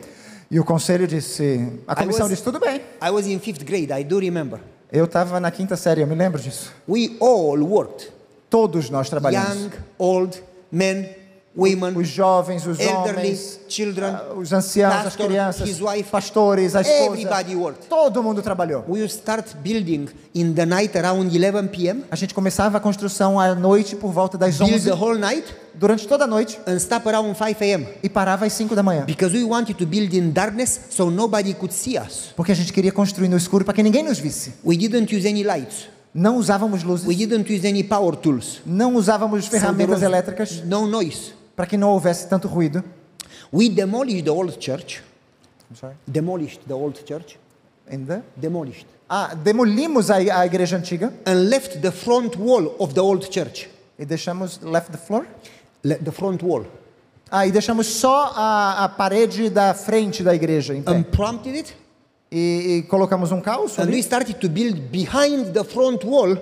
E o conselho disse, a comissão was- disse, tudo bem. I was in fifth grade, I do remember. Eu estava na quinta série, eu me lembro disso. We all worked. Todos nós trabalhamos. Young, old, men, women, Os jovens, os elderly, homens, children, ah, os anciãos, as pastor, crianças, his wife, pastores, a esposa. everybody worked. Todo mundo trabalhou. We start building in the night around 11 p.m., A gente começava a construção à noite por volta das build 11, the whole night, durante toda a noite, and stop around 5 a.m. e parava às 5 da manhã. Because we wanted to build in darkness so nobody could see us. Porque a gente queria construir no escuro para que ninguém nos visse. We didn't use any lights. Não usávamos luzes, We didn't use any power tools. não usávamos So ferramentas was elétricas no noise. Para que não houvesse tanto ruído. We demolished the old church. I'm sorry. Demolished the old church. Ainda? Demolished. Ah, demolimos a, a igreja antiga And left the front wall of the old church. e deixamos left the floor. Le- the front wall. Ah, e deixamos só a, a parede da frente da igreja em pé. And prompted it. E, e colocamos um calço And we ali started to build behind the front wall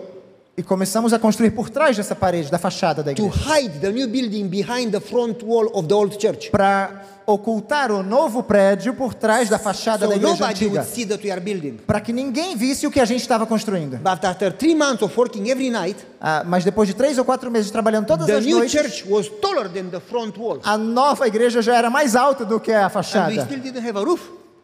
e começamos a construir por trás dessa parede, da fachada da to igreja. hide the new building behind the front wall of the old church. Para ocultar o novo prédio por trás da fachada So da igreja antiga. Para que ninguém visse o que a gente estava construindo. But after three months of working every night, Ah, mas depois de três ou quatro meses trabalhando todas the as noites, a nova igreja já era mais alta do que a fachada.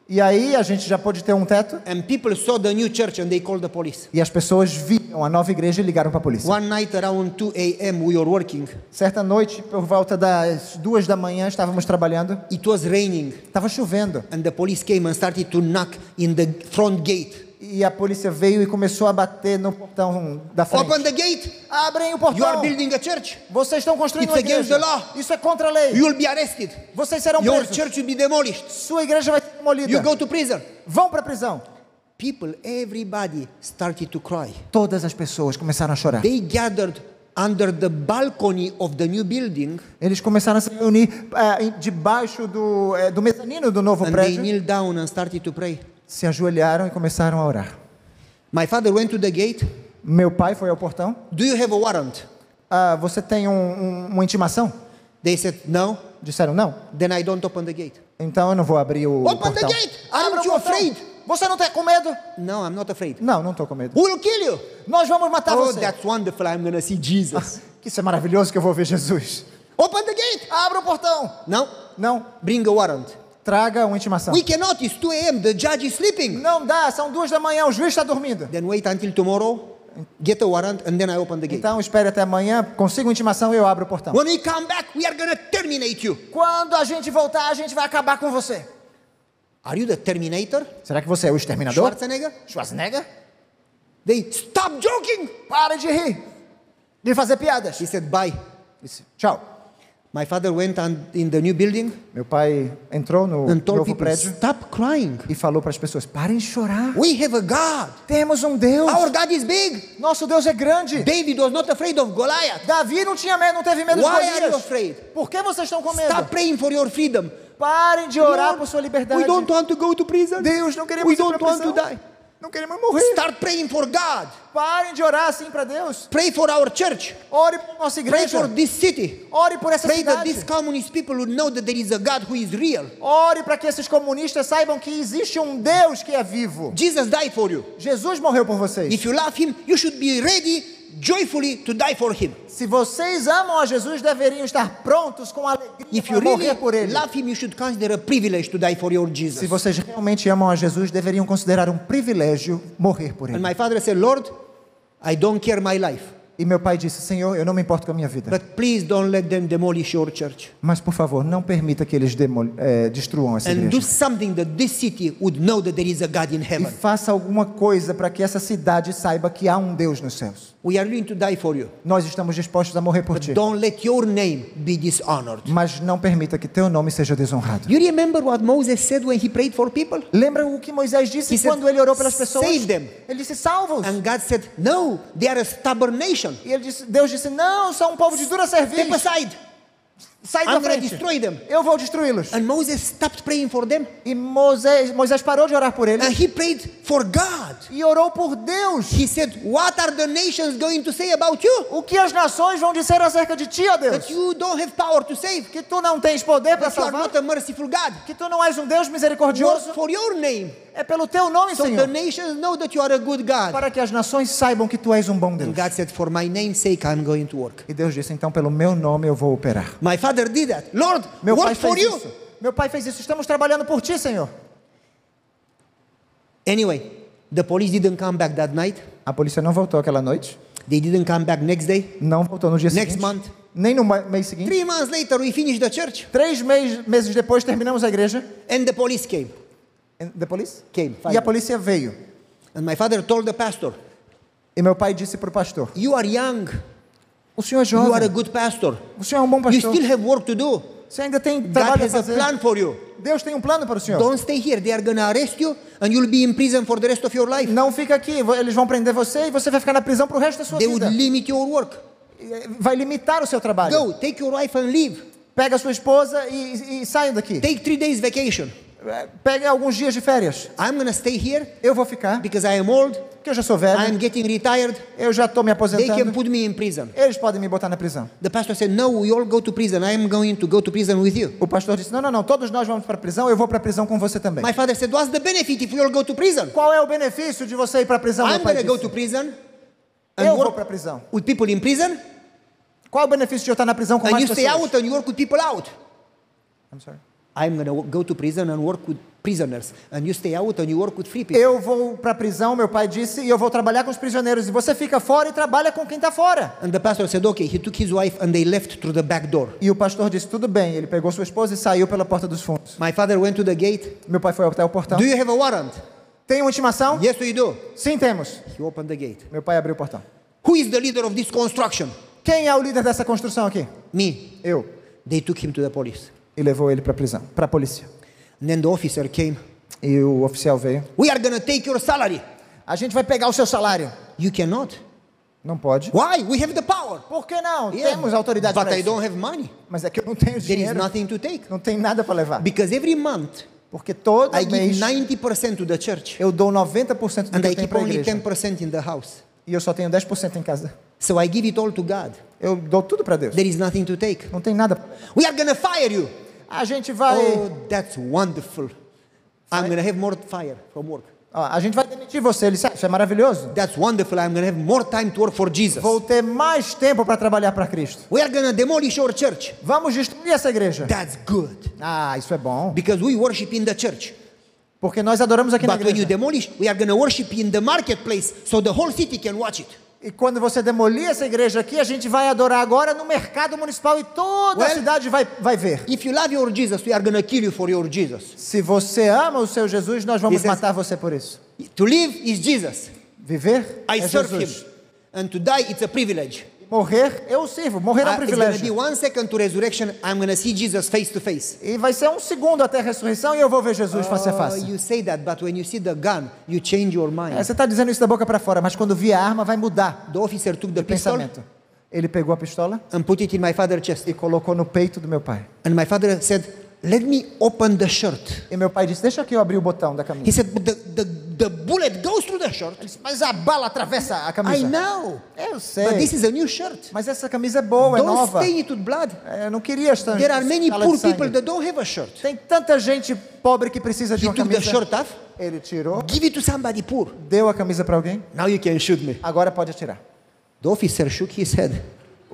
E aí a gente já pôde ter um teto And people saw the new church and they called the police. e as pessoas viram a nova igreja e ligaram para a polícia. One night around 2 a.m. we were working. Certa noite, por volta das duas da manhã, estávamos trabalhando. It was raining Estava chovendo and the police came and started to knock in the front gate. E a polícia veio e começou a bater no portão da frente. Open the gate. Abrem o You portão. are building a church. Vocês estão construindo It's uma against igreja. the law. Isso é contra a lei. You will be arrested. Vocês serão Your presos. church will be demolished. Sua igreja vai ser demolida. You go to prison. Vão para a prisão. People, everybody started to cry. Todas as pessoas começaram a chorar. They gathered under the balcony of the new building Eles começaram a se reunir em- debaixo do, eh, do mezanino do novo and they prédio. kneeled down and started to pray. Se ajoelharam e começaram a orar. My father went to the gate. Meu pai foi ao portão. Do you have a warrant? Ah, você tem um- um- uma intimação? They said, No. Disseram não. Then I don't open the gate. Então eu não vou abrir o Open the portão. gate. Abra Aren't o you afraid? Você não está com medo? No, I'm not afraid. Não, não estou com medo. Will kill you? Nós vamos matar Oh, você. that's wonderful. I'm going to see Jesus. Que isso é maravilhoso que eu vou ver Jesus. Open the gate. Abra o portão. No, Não, bring a warrant. Traga uma intimação. We cannot. It's 2 a.m. The judge is sleeping. Não dá, são duas da manhã, o juiz está dormindo. Then wait until tomorrow, get a warrant, and then I open the gate. Então espere até amanhã, consiga uma intimação e eu abro o portão. When we come back, we are to terminate you. Quando a gente voltar, a gente vai acabar com você. Are you the Terminator? Será que você é o exterminador? Schwarzenegger? Schwarzenegger? They stop joking. Pare de rir. De fazer piadas. He said, bye. Disse, Tchau. My father went on in the new building Meu pai entrou no and told novo people, prédio stop crying. e falou para as pessoas: parem de chorar. We have a God. Temos um Deus. Our God is big. Nosso Deus é grande. David was not afraid of Goliath. Davi não tinha medo, não teve medo Why de are you Golias. afraid? Por que vocês estão com medo? Stop praying for your freedom. Parem de orar por sua liberdade. We don't want to go to prison. Deus, não queremos We ir para don't want to prisão. die. Não queremos morrer. Start praying for God. Parem de orar assim para Deus. Pray for our church. Ore por nossa Pray for igreja. this city. Ore por essa Pray that cidade. these communist people would know that there is a God who is real. Ore para que esses comunistas saibam que existe um Deus que é vivo. Jesus died for you. Jesus morreu por vocês. If you love him, you should be ready joyfully to die for him. Se vocês amam a Jesus, deveriam estar prontos com alegria If para you morrer really por ele. love him, you should consider a privilege to die for your Jesus. Se vocês realmente amam a Jesus, deveriam considerar um privilégio morrer por And ele. my father said, Lord, I don't care my life, E meu pai disse: Senhor, eu não me importo com a minha vida. but please don't let them demolish your church. Mas por favor, não permita que eles demol- eh, destruam essa And do igreja. something that this city would know that there is a God in E heaven. faça alguma coisa para que essa cidade saiba que há um Deus nos céus. We are willing to die for you. Nós estamos dispostos a morrer por ti. Don't let your name be dishonored. Mas não permita que teu nome seja desonrado. You remember what Moses said when he prayed for people? Lembra o que Moisés disse He said, quando ele orou pelas pessoas? "Save them." Ele disse: salva-os. And God said, No, they are a stubborn nation. E ele disse, Deus disse: não, são um povo de dura Step serviço. aside. Sai da frente. destroy them. Eu vou destruí-los. And Moses stopped praying for them. E Moisés, Moisés parou de orar por ele And he prayed for God. e orou por Deus. He said, What are the nations going to say about you? O que as nações vão dizer acerca de ti, ó Deus? That you don't have power to save. Que tu não tens poder para That you are salvar? not a merciful God. Que tu não és um Deus misericordioso? Work for your name. É pelo teu nome, So the Senhor. nations know that you are a good God. Para que as nações saibam que tu és um bom Deus. And God said, For my name's sake, I'm going to work. E Deus disse: então, pelo meu nome eu vou operar. My father did that. Lord, Meu pai fez you. isso. Meu pai fez isso. Estamos trabalhando por ti, Senhor. Anyway, the police didn't come back that night. A polícia não voltou aquela noite. They didn't come back next day. Não voltou no dia Next seguinte. month. Nem no mês seguinte. Three months later, we finished the church, Três meses, meses depois terminamos a igreja. and the police came. And The police? Came. E a polícia veio. And my father told the pastor, E meu pai disse para o pastor: You are young. O senhor é You are a jovem. good pastor. O senhor é um bom You pastor. still have work to do. Você ainda tem God trabalho has a fazer. plan for you. Deus tem um plano para o senhor. Don't stay here. They are going to arrest you, and you'll be in prison for the rest of your life. Não fica aqui. Eles vão prender você e você vai ficar na prisão para o resto da sua They would vida. limit your work. Vai limitar o seu trabalho. Go, take your wife and leave. Pega a sua esposa e, e saia daqui. Take three days vacation. Pega alguns dias de férias. I'm to stay here Eu vou ficar, because I am old. porque eu já sou velho. I'm getting retired. Eu já estou me They can aposentando. put me in prison. Eles podem me botar na prisão. The pastor said, No, we all go to prison. I am going to go to prison with you. O pastor disse: Não, não, não. Todos nós vamos para a prisão. Eu vou para a prisão com você também. My father said, What's the benefit if we all go to prison? Qual é o benefício de você ir para a prisão? I'm going to go disse. to prison Eu and vou para a prisão. with people in prison, Qual é o benefício de eu estar na prisão com and mais you stay pessoas? out and you work with people out. I'm sorry. I'm going to go to prison and work with prisoners, and you stay out and you work with free people. Eu vou para a prisão, meu pai disse, e eu vou trabalhar com os prisioneiros. E você fica fora e trabalha com quem está fora. And the pastor said, Okay. He took his wife and they left through the back door. E o pastor disse: Tudo bem. Ele pegou sua esposa e saiu pela porta dos fundos. My father went to the gate. Meu pai foi até o portão. Do you have a warrant? Tem uma intimação? Yes, we do. Sim, temos. He opened the gate. Meu pai abriu o portão. Who is the leader of this construction? Quem é o líder dessa construção aqui? Me. Eu. They took him to the police. E levou ele para a prisão, para a polícia. And then the officer came. E o oficial veio. We are to take your salary. A gente vai pegar o seu salário. You cannot. Não pode. Why? We have the power. Por que não? Yeah, Temos autoridade But I isso. don't have money. Mas é que eu não tenho There is dinheiro. nothing to take. Não tem nada para levar. Because every month Porque todo I give mês 90% to the church eu dou 90% do and que I eu tenho keep para a only igreja. 10% in the house. E eu só tenho 10% em casa. So I give it all to God. Eu dou tudo para Deus. There is nothing to take. Não tem nada. We are to fire you. A gente vai. Oh, that's wonderful. I'm going to have more fire from work. A gente vai demitir você. Ele disse, ah, isso é maravilhoso. That's wonderful. I'm going to have more time to work for Jesus. Vou ter mais tempo para trabalhar para Cristo. We are going to demolish our church. Vamos destruir essa igreja. That's good. Ah, isso é bom. Because we worship in the church. Porque nós adoramos aqui na But when you igreja. demolish, we are going to worship in the marketplace so the whole city can watch it. E quando você demolir essa igreja aqui, a gente vai adorar agora no mercado municipal e toda a Well- cidade vai, vai ver. If you love your Jesus, we are going to kill you for your Jesus. Se você ama o seu Jesus, nós vamos He says- matar você por isso. To live is Jesus. Viver I é serve Jesus. him. And to die, it's a privilege. Morrer, eu sirvo. Morrer é um be privilégio. E vai ser um segundo até a ressurreição e eu vou ver Jesus face a face. você está dizendo isso da boca para fora, mas quando vir a arma vai mudar The officer took the pistol pensamento. Ele pegou a pistola and put it in my father's chest. e colocou no peito do meu pai. And my father said, Let me open the shirt. E meu pai disse: Deixa que eu abrir o botão da He camisa. said, But the, the, the bullet goes through the shirt. Ele disse, Mas a bala atravessa a I camisa. know. Eu But sei. this is a new shirt. Mas essa camisa é boa, é Don't nova. stain it with blood. É, Eu não queria estar. There are many poor people that don't have a shirt. Tem tanta gente pobre que precisa de He uma took the camisa. shirt off, Ele tirou, give it to somebody poor. deu a camisa para alguém. Now you can shoot me. Agora pode atirar. The officer shook his head.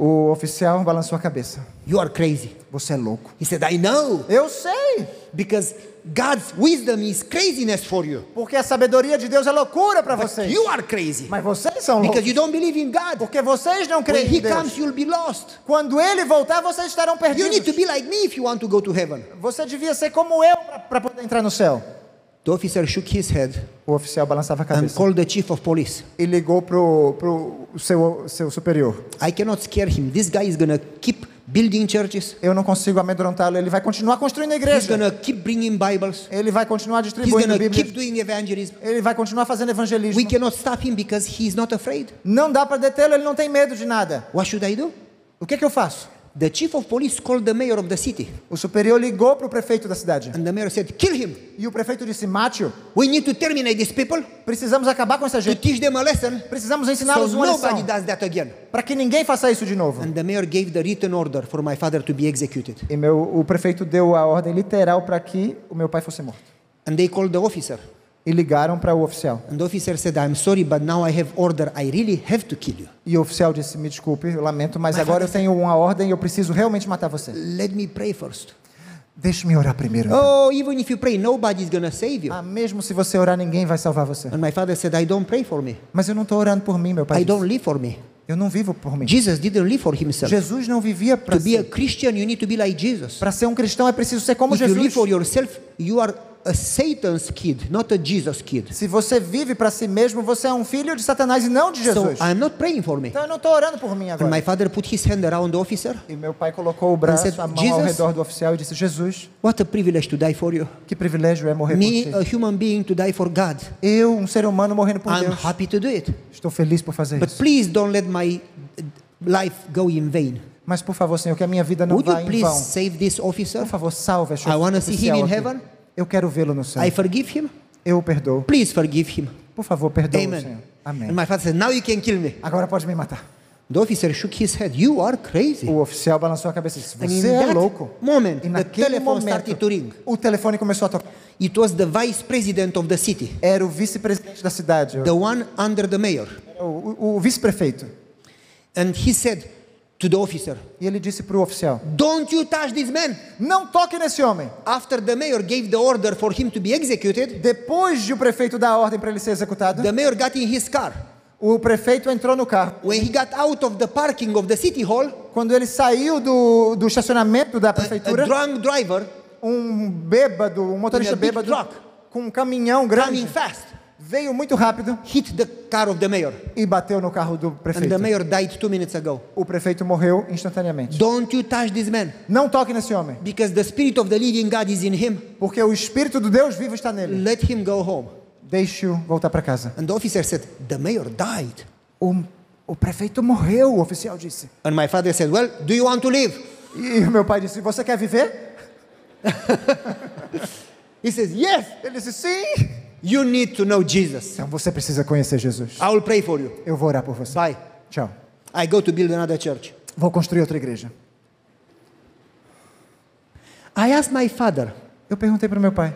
O oficial balançou a cabeça. You are crazy. Você é louco. He said, I know. Eu sei. Because God's wisdom is craziness for you. Porque a sabedoria de Deus é loucura para vocês. you are crazy. Mas vocês são Because loucos. you don't believe in God. Porque vocês não When creem He em Deus. comes, you'll be lost. Quando ele voltar, vocês estarão You need to perdidos. be like me if you want to go to heaven. Você devia ser como eu para poder entrar no céu. The officer shook his head O oficial balançava a and cabeça called the chief of police. e ligou pro, pro seu, seu superior. I cannot scare him. This guy is going to keep building churches. Eu não consigo amedrontá-lo. Ele vai continuar construindo a He's igreja. going to keep bringing Bibles. Ele vai continuar He's distribuindo going to keep Bíblia. doing evangelism. Ele vai continuar fazendo evangelismo. We cannot stop him because he's not afraid. Não dá para detê-lo, ele não tem medo de nada. What should I do? O que, que eu faço? The chief of police called the mayor of the city. O superior ligou para o prefeito da cidade. And the mayor said, Kill him. E o prefeito disse: Mate-o. We need to terminate these people Precisamos acabar com essa to gente. teach them a lesson Precisamos so ensiná-los uma nobody lição. does that again. Para que ninguém faça isso de novo. And the mayor gave the written order for my father to be executed. E meu, o prefeito deu a ordem literal para que o meu pai fosse morto. And they called the officer. E ligaram para o oficial. And the officer said, I'm sorry, but now I have order. I really have to kill you. E o oficial disse: Me desculpe, eu lamento, mas Mas agora eu tenho uma ordem e eu preciso realmente matar você. Let me pray first. Deixe-me orar primeiro. então. Oh, even if you pray, nobody's to save you. Ah, mesmo se você orar, ninguém vai salvar você. And my father said, I don't pray for me. Mas eu não estou orando por mim, meu pai. I disse. don't live for me. Eu não vivo por mim. Jesus didn't live for himself. Jesus não vivia para To be a ser. Christian, you need to be like Jesus. Para ser um cristão é preciso ser como If you live Jesus. for yourself, you are a Satan's kid, not a Jesus kid. Se você vive para si mesmo, você é um filho de Satanás e não de So Jesus. I'm not praying for me. Então eu não estou orando por mim And agora. my father put his hand around the officer. E meu pai colocou o braço, said, a mão ao "Jesus?" redor do oficial e disse: Jesus, What a privilege to die for you. que privilégio é morrer Me, por a ti. human being, to die for God. Eu, um ser humano morrendo por I'm Deus, happy to do it. estou feliz por fazer But isso. please don't let my life go in vain. Mas por favor, Senhor, que a minha vida não Would vá you em please vão. save this officer? Por favor, salve este I wanna see oficial him in heaven. Eu quero vê-lo no céu. I forgive him. Eu o perdoo. Please forgive him. Por favor, perdoa, Senhor. Amen. Amém. And my father said, Now you can kill me. Agora pode me matar. The officer shook his head. You are crazy. O oficial balançou a cabeça e disse: Você é louco. moment, E naquele momento, o telefone começou a tocar. It was the vice president of the city, Era o vice-presidente da cidade, the one under the mayor. o, o- o vice-prefeito. And he said to the officer, E ele disse para o oficial: Don't you touch this man. Não toque nesse homem. After the mayor gave the order for him to be executed, Depois de o prefeito dar a ordem para ele ser executado, the mayor got in his car. o prefeito entrou no carro. When he got out of the parking of the city hall, Quando ele saiu do, do estacionamento da a, a prefeitura, drunk driver um bêbado, um motorista a bêbado, truck. com um caminhão grande, coming fast veio muito rápido hit the car of the mayor. e bateu no carro do And prefeito. the mayor died two minutes ago. O prefeito morreu instantaneamente. Don't you touch this man. Não toque nesse homem, Because the spirit of the living God is in him. porque o espírito do Deus vivo está nele. Let him go home. Deixe-o voltar para casa. And the officer said, The mayor died. O, o prefeito morreu, o oficial disse. And my father said, Well, do you want to live? E o meu pai disse: Você quer viver? *laughs* He says, Yes. Ele disse: Sim. You need to know Jesus. Então você precisa conhecer Jesus. I will pray for you. Eu vou orar por você. Bye. Tchau. I go to build another church. Vou construir outra igreja. I asked my father, Eu perguntei para o meu pai: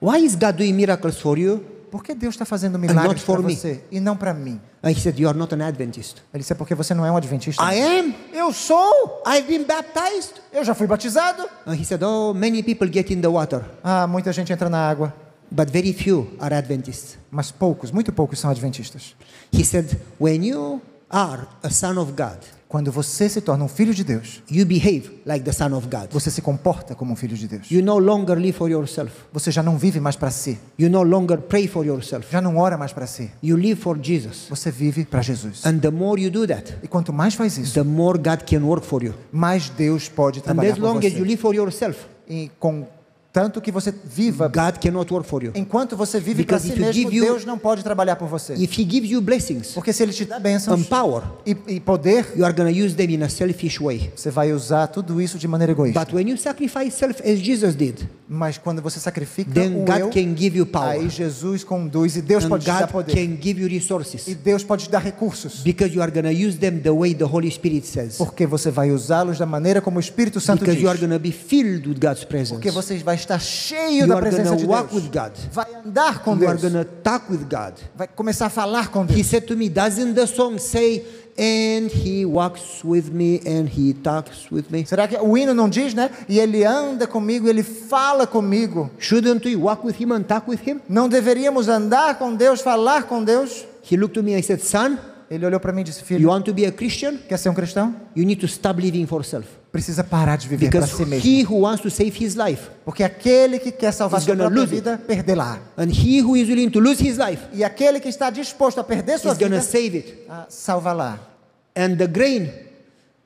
Why is God doing miracles for you Por que Deus está fazendo milagres para me. você e não para mim? He said, You are not an Adventist. Ele disse, é porque você não é um adventista. I am. Eu sou! I've been baptized. Eu já fui batizado. And he said, Oh, many people get in the water, Ah, muita gente entra na água, but very few are Adventists. mas poucos, muito poucos são adventistas. He said, When you are a son of God, Quando você se torna um filho de Deus, you behave like the son of God. você se comporta como um filho de Deus. You no longer live for yourself. Você já não vive mais para si, You no longer pray for yourself. já não ora mais para si. You live for Jesus. Você vive para Jesus. And the more you do that, E quanto mais faz isso, the more God can work for you. mais Deus pode And trabalhar as por long as you live for yourself, E com tanto que você viva, God cannot work for you. enquanto você vive para si mesmo, you- Deus não pode trabalhar por você. If He gives you blessings Porque se Ele te dá bênçãos power, e, e poder, you are going to use them in a selfish way. você vai usar tudo isso de maneira egoísta. But when you sacrifice self as Jesus did, Mas quando você sacrifica then o God eu, can give you aí power. Jesus conduz e Deus And pode te dar God poder. can give you E resources. Deus pode te dar recursos. Because you are to use them the way the Holy Spirit says. Porque você vai usá-los da maneira como o Espírito Santo Because diz. you are to be filled with God's presence. Porque você vai estar cheio You da presença de Deus. Vai andar com You Deus. going to talk with God. Vai começar a falar com He Deus. said to me, Doesn't the song say, and he walks with me and he talks with me? Será que o hino não diz, né? E ele anda comigo, ele fala comigo. Shouldn't we walk with him and talk with him? Não deveríamos andar com Deus, falar com Deus? He looked to me and said, Son, Ele olhou para mim e disse: you Filho, want to be a Christian? quer ser um cristão? You need to stop living for self. Precisa parar de viver para si mesmo. he who wants to save his life Porque aquele que quer salvar sua própria vida, perderá. and he who is willing to lose his life E aquele que está disposto a perder sua vida, save it. salva-lá. And the grain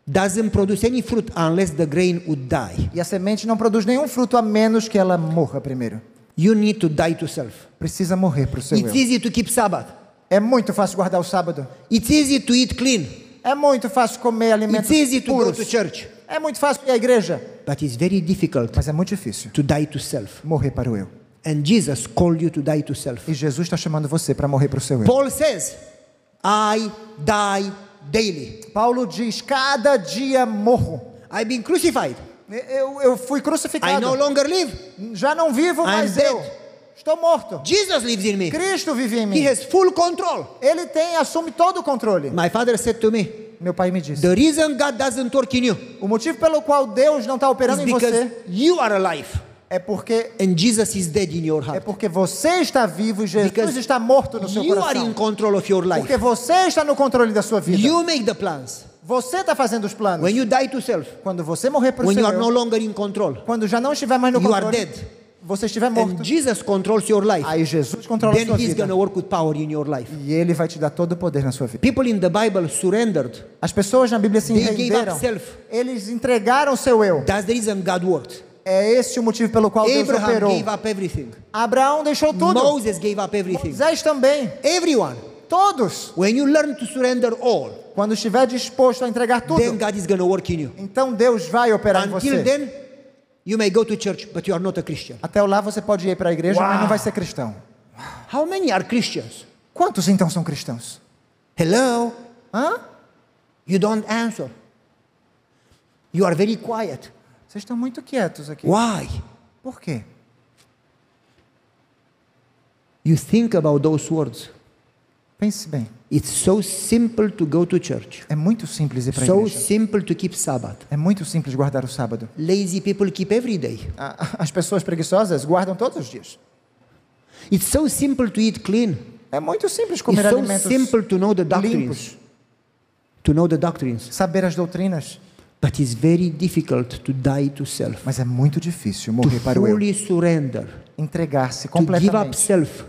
doesn't produce any fruit unless the grain would die. E a semente não produz nenhum fruto a menos que ela morra primeiro. You need to die to self. Precisa morrer para o seu It's eu. easy to keep Sabbath. É muito fácil guardar o sábado. It's easy to eat clean. É muito fácil comer alimentos It's easy to go puros. to church. É muito fácil ir à igreja. But it's very difficult Mas é muito difícil to die to self. morrer para o eu. And Jesus called you to die to self. E Jesus está chamando você para morrer para o seu eu. Paul says, I die daily. Paulo diz: cada dia morro. I've been crucified. Eu, eu fui I crucificado. no longer live. Já não vivo mais dead. eu. Estou morto. Jesus lives in me. Cristo vive em He mim. has full control. Ele tem, assume todo o controle. My father said to me, Meu pai me disse: The reason God doesn't work in you o motivo pelo qual Deus não está operando em você you are alive é porque and Jesus is dead in your é heart. porque você está vivo e Jesus Because está morto no seu You are coração. in control of your life. Porque você está no controle da sua vida. You make the plans. Você está fazendo os planos. When you die to self, Quando você morrer para o when seu you are eu, no longer in control, quando já não estiver mais no you are controle, dead. Você estiver morto, and Jesus controls your life, aí Jesus controla then sua He's vida. going to work with power in your life. E Ele vai te dar todo o poder na sua vida. People in the Bible surrendered. As pessoas na Bíblia se They gave renderam. up self. Eles entregaram o seu eu. That's the reason God worked. É esse o motivo pelo qual Deus Abraham operou. gave up everything. Abraão deixou tudo. Moses gave up everything. Moisés também. Everyone. Todos. When you learn to surrender all, Quando estiver disposto a entregar tudo, then God is going to work in you. então Deus vai operar em Until você. then, you may go to church, but you are not a Christian. Até lá você pode ir para a igreja, mas Uau. não vai ser cristão. How many are Christians? Quantos então são cristãos? Hello? Hã? You don't answer. You are very quiet. Vocês estão muito quietos aqui. Why? Por quê? You think about those words. Pense bem. It's so simple to go to church. É muito simples ir para a So igreja. simple to keep Sabbath. É muito simples guardar o sábado. Lazy people keep every day. As pessoas preguiçosas guardam todos os dias. It's so simple to eat clean. É muito simples comer It's so alimentos simple to know the doctrines. limpos, To know the doctrines. saber as doutrinas. But it's very difficult to die to self. Mas é muito difícil To morrer para o eu. fully surrender. Entregar-se To give up completamente. self.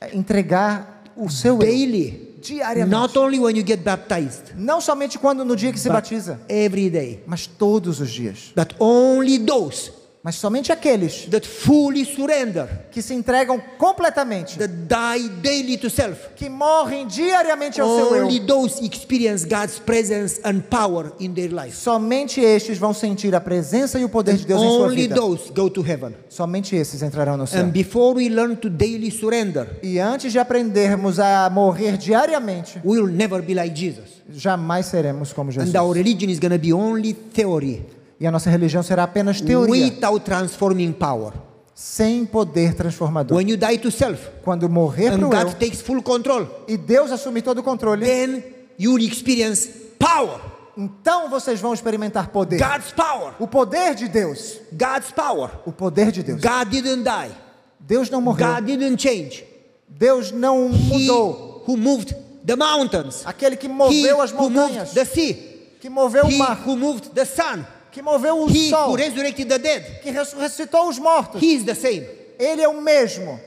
É Entregar o seu eu. Daily. Diariamente. Not only when you get baptized. Não somente quando no dia que se but batiza, Every day. mas todos os dias. That only those Mas somente aqueles that fully surrender. que se entregam completamente, That die daily to self. que morrem diariamente ao seu eu. Only those experience God's presence and power in their life. Somente estes vão sentir a presença e o poder de Deus em sua Only vida. those go to heaven. Somente esses entrarão no céu. And before we learn to daily surrender, E antes de aprendermos a morrer diariamente, we will never be like Jesus. jamais seremos como Jesus. And our religion is going to be only theory E a nossa religião será apenas teoria, without transforming power. sem poder transformador. When you die to self Quando morrer para o God eu takes full control, e Deus assumir todo o controle, then you experience power. então vocês vão experimentar poder. God's power. O poder de Deus. God's power. O poder de Deus. God didn't die. Deus não morreu. God didn't change. Deus não He mudou. who moved the mountains. Aquele que He moveu as who montanhas, moved the sea. que moveu o He mar, who moved the sun. Que moveu o He sol, who resurrected the dead. que ressuscitou os mortos. He is the same. Ele é o mesmo.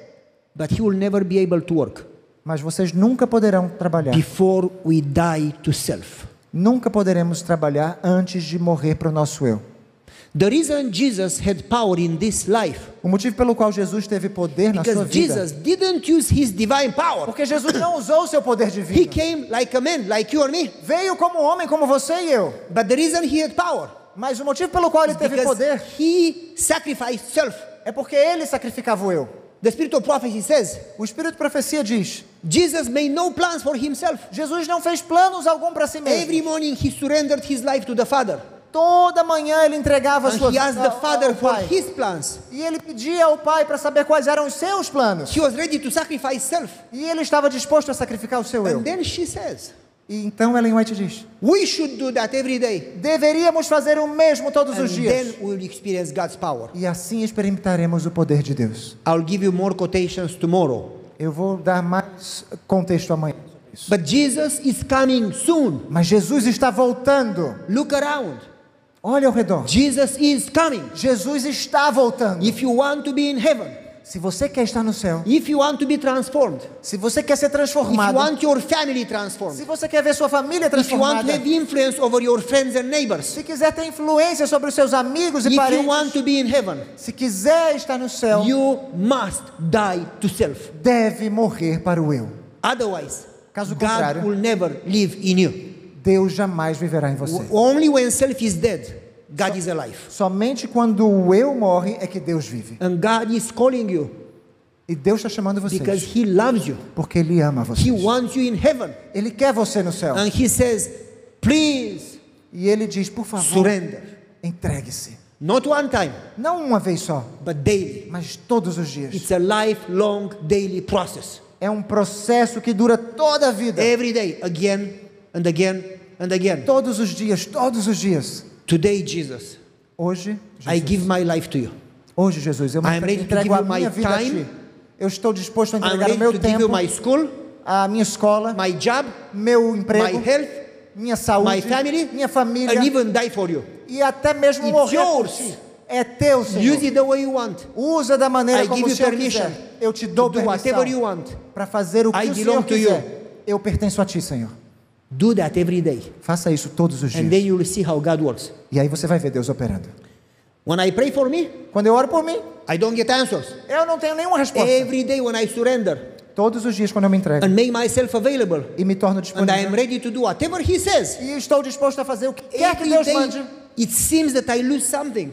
But he will never be able to work Mas vocês nunca poderão trabalhar. before we die to self. Nunca poderemos trabalhar antes de morrer para o nosso eu. The reason Jesus had power in this life, O motivo pelo qual Jesus teve poder na sua because vida. Jesus didn't use his divine power. Porque Jesus não usou o seu poder He divino. came like a man, like you or me. Veio como homem, como você e eu. But the reason he had power Mas o motivo pelo qual ele teve poder he sacrificed self. é porque ele sacrificava o eu. The spirit of prophecy says O Espírito de Profecia diz: Jesus made no plans for himself. Jesus não fez planos algum para si Every mesmo. morning he surrendered his life to the Father. Toda manhã ele entregava And sua he vida asked the ao, Father ao for his plans. E ele pedia ao Pai para saber quais eram os seus planos. He was ready to sacrifice self. E ele estava disposto a sacrificar o seu eu. And then she says, E então Ellen White diz: We should do that every day. deveríamos fazer o mesmo todos And os dias. then we will experience God's power. E assim experimentaremos o poder de Deus. I'll give you more quotations tomorrow. Eu vou dar mais contexto amanhã. But Jesus is coming soon. Mas Jesus está voltando. Look around. Olha ao redor. Jesus is coming. Jesus está voltando. If you want to be in heaven, Se você quer estar no céu, if you want to be transformed, se você quer ser if you transformado, want your family se transformed, você quer ver sua família if you want to transformada, have influence over your friends and neighbors, se quiser ter influência sobre os seus amigos e if you parentes, want to be in heaven, se quiser estar no céu, you must die to self. deve morrer para o eu. Otherwise, Caso God contrário- will never live in you. Deus jamais viverá em você. Only when self is dead, God is alive. Somente quando o eu morre é que Deus vive. And God is calling you E Deus está chamando because vocês He loves you. porque Ele ama He vocês. wants you in heaven. Ele quer você no céu. And He says, please E Ele diz, por favor, surrender. entregue-se. Not one time, Não uma vez só, but daily. mas todos os dias. It's a lifelong daily process. É um processo que dura toda a vida. Every day, again and again and again. Todos os dias, todos os dias. Today, Jesus, Hoje, I Jesus, give my life to you. hoje, Jesus, eu I am ready to entrego a my minha vida a time. Ti. Eu estou disposto a I'm entregar o ready meu tempo, my school, a minha escola, my job, meu my emprego, health, minha saúde, my family, minha família and even die for you. e até mesmo It's morrer por yours. ti. É teu, Use Senhor. it the way you want. Usa da maneira I como give o you Senhor quiser. Eu te dou permissão para fazer o que I o Senhor quiser. Eu pertenço a Ti, Senhor. Do that every day. Faça isso todos os And dias. then you will see how God works. E aí você vai ver Deus operando. When I pray for me, Quando eu oro por mim, I don't get answers. eu não tenho nenhuma resposta. Every day when I surrender Todos os dias quando eu me entrego and make myself available, e me torno and I am disponível ready to do whatever He says, e estou disposto a fazer o que quer que Deus day mande, it seems that I lose something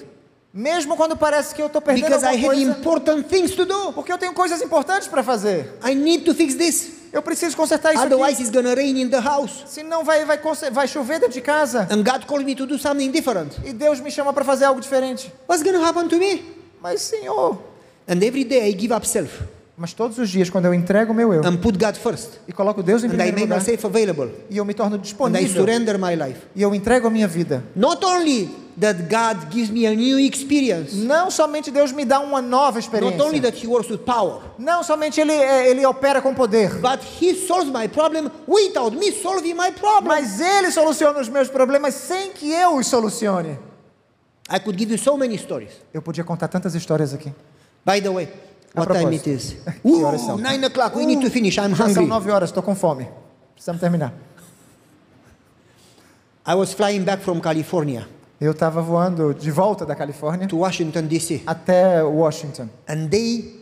mesmo quando parece que eu estou perdendo because I alguma have coisa, important things to do. porque eu tenho coisas importantes para fazer. I need to fix this. Eu preciso consertar isso Otherwise, aqui. it's gonna rain in the house. Senão vai, vai, vai chover dentro de casa. And God called me to do something different. E Deus me chama para fazer algo diferente. What's gonna happen to me? Mas, Senhor. And every day I give up self Mas todos os dias, quando eu entrego o meu eu and put God first. e coloco Deus em And I primeiro make lugar, myself available. e eu me torno And I disponível, surrender my life. e eu entrego a minha vida, Not only that God gives me a new experience, não somente Deus me dá uma nova not only experiência, that He works with power, não somente Ele, é, ele opera com poder, but He solves my problem without me solving my problem. mas Ele soluciona os meus problemas sem que eu os solucione. I could give you so many stories. Eu podia contar tantas histórias aqui. By the way, what time it is? *laughs* Que horas são? nine o'clock. We need to finish. I'm Já são hungry. nove horas, estou com fome. Precisamos terminar. I was flying back from California Eu estava voando de volta da Califórnia to Washington D.C. até Washington. and they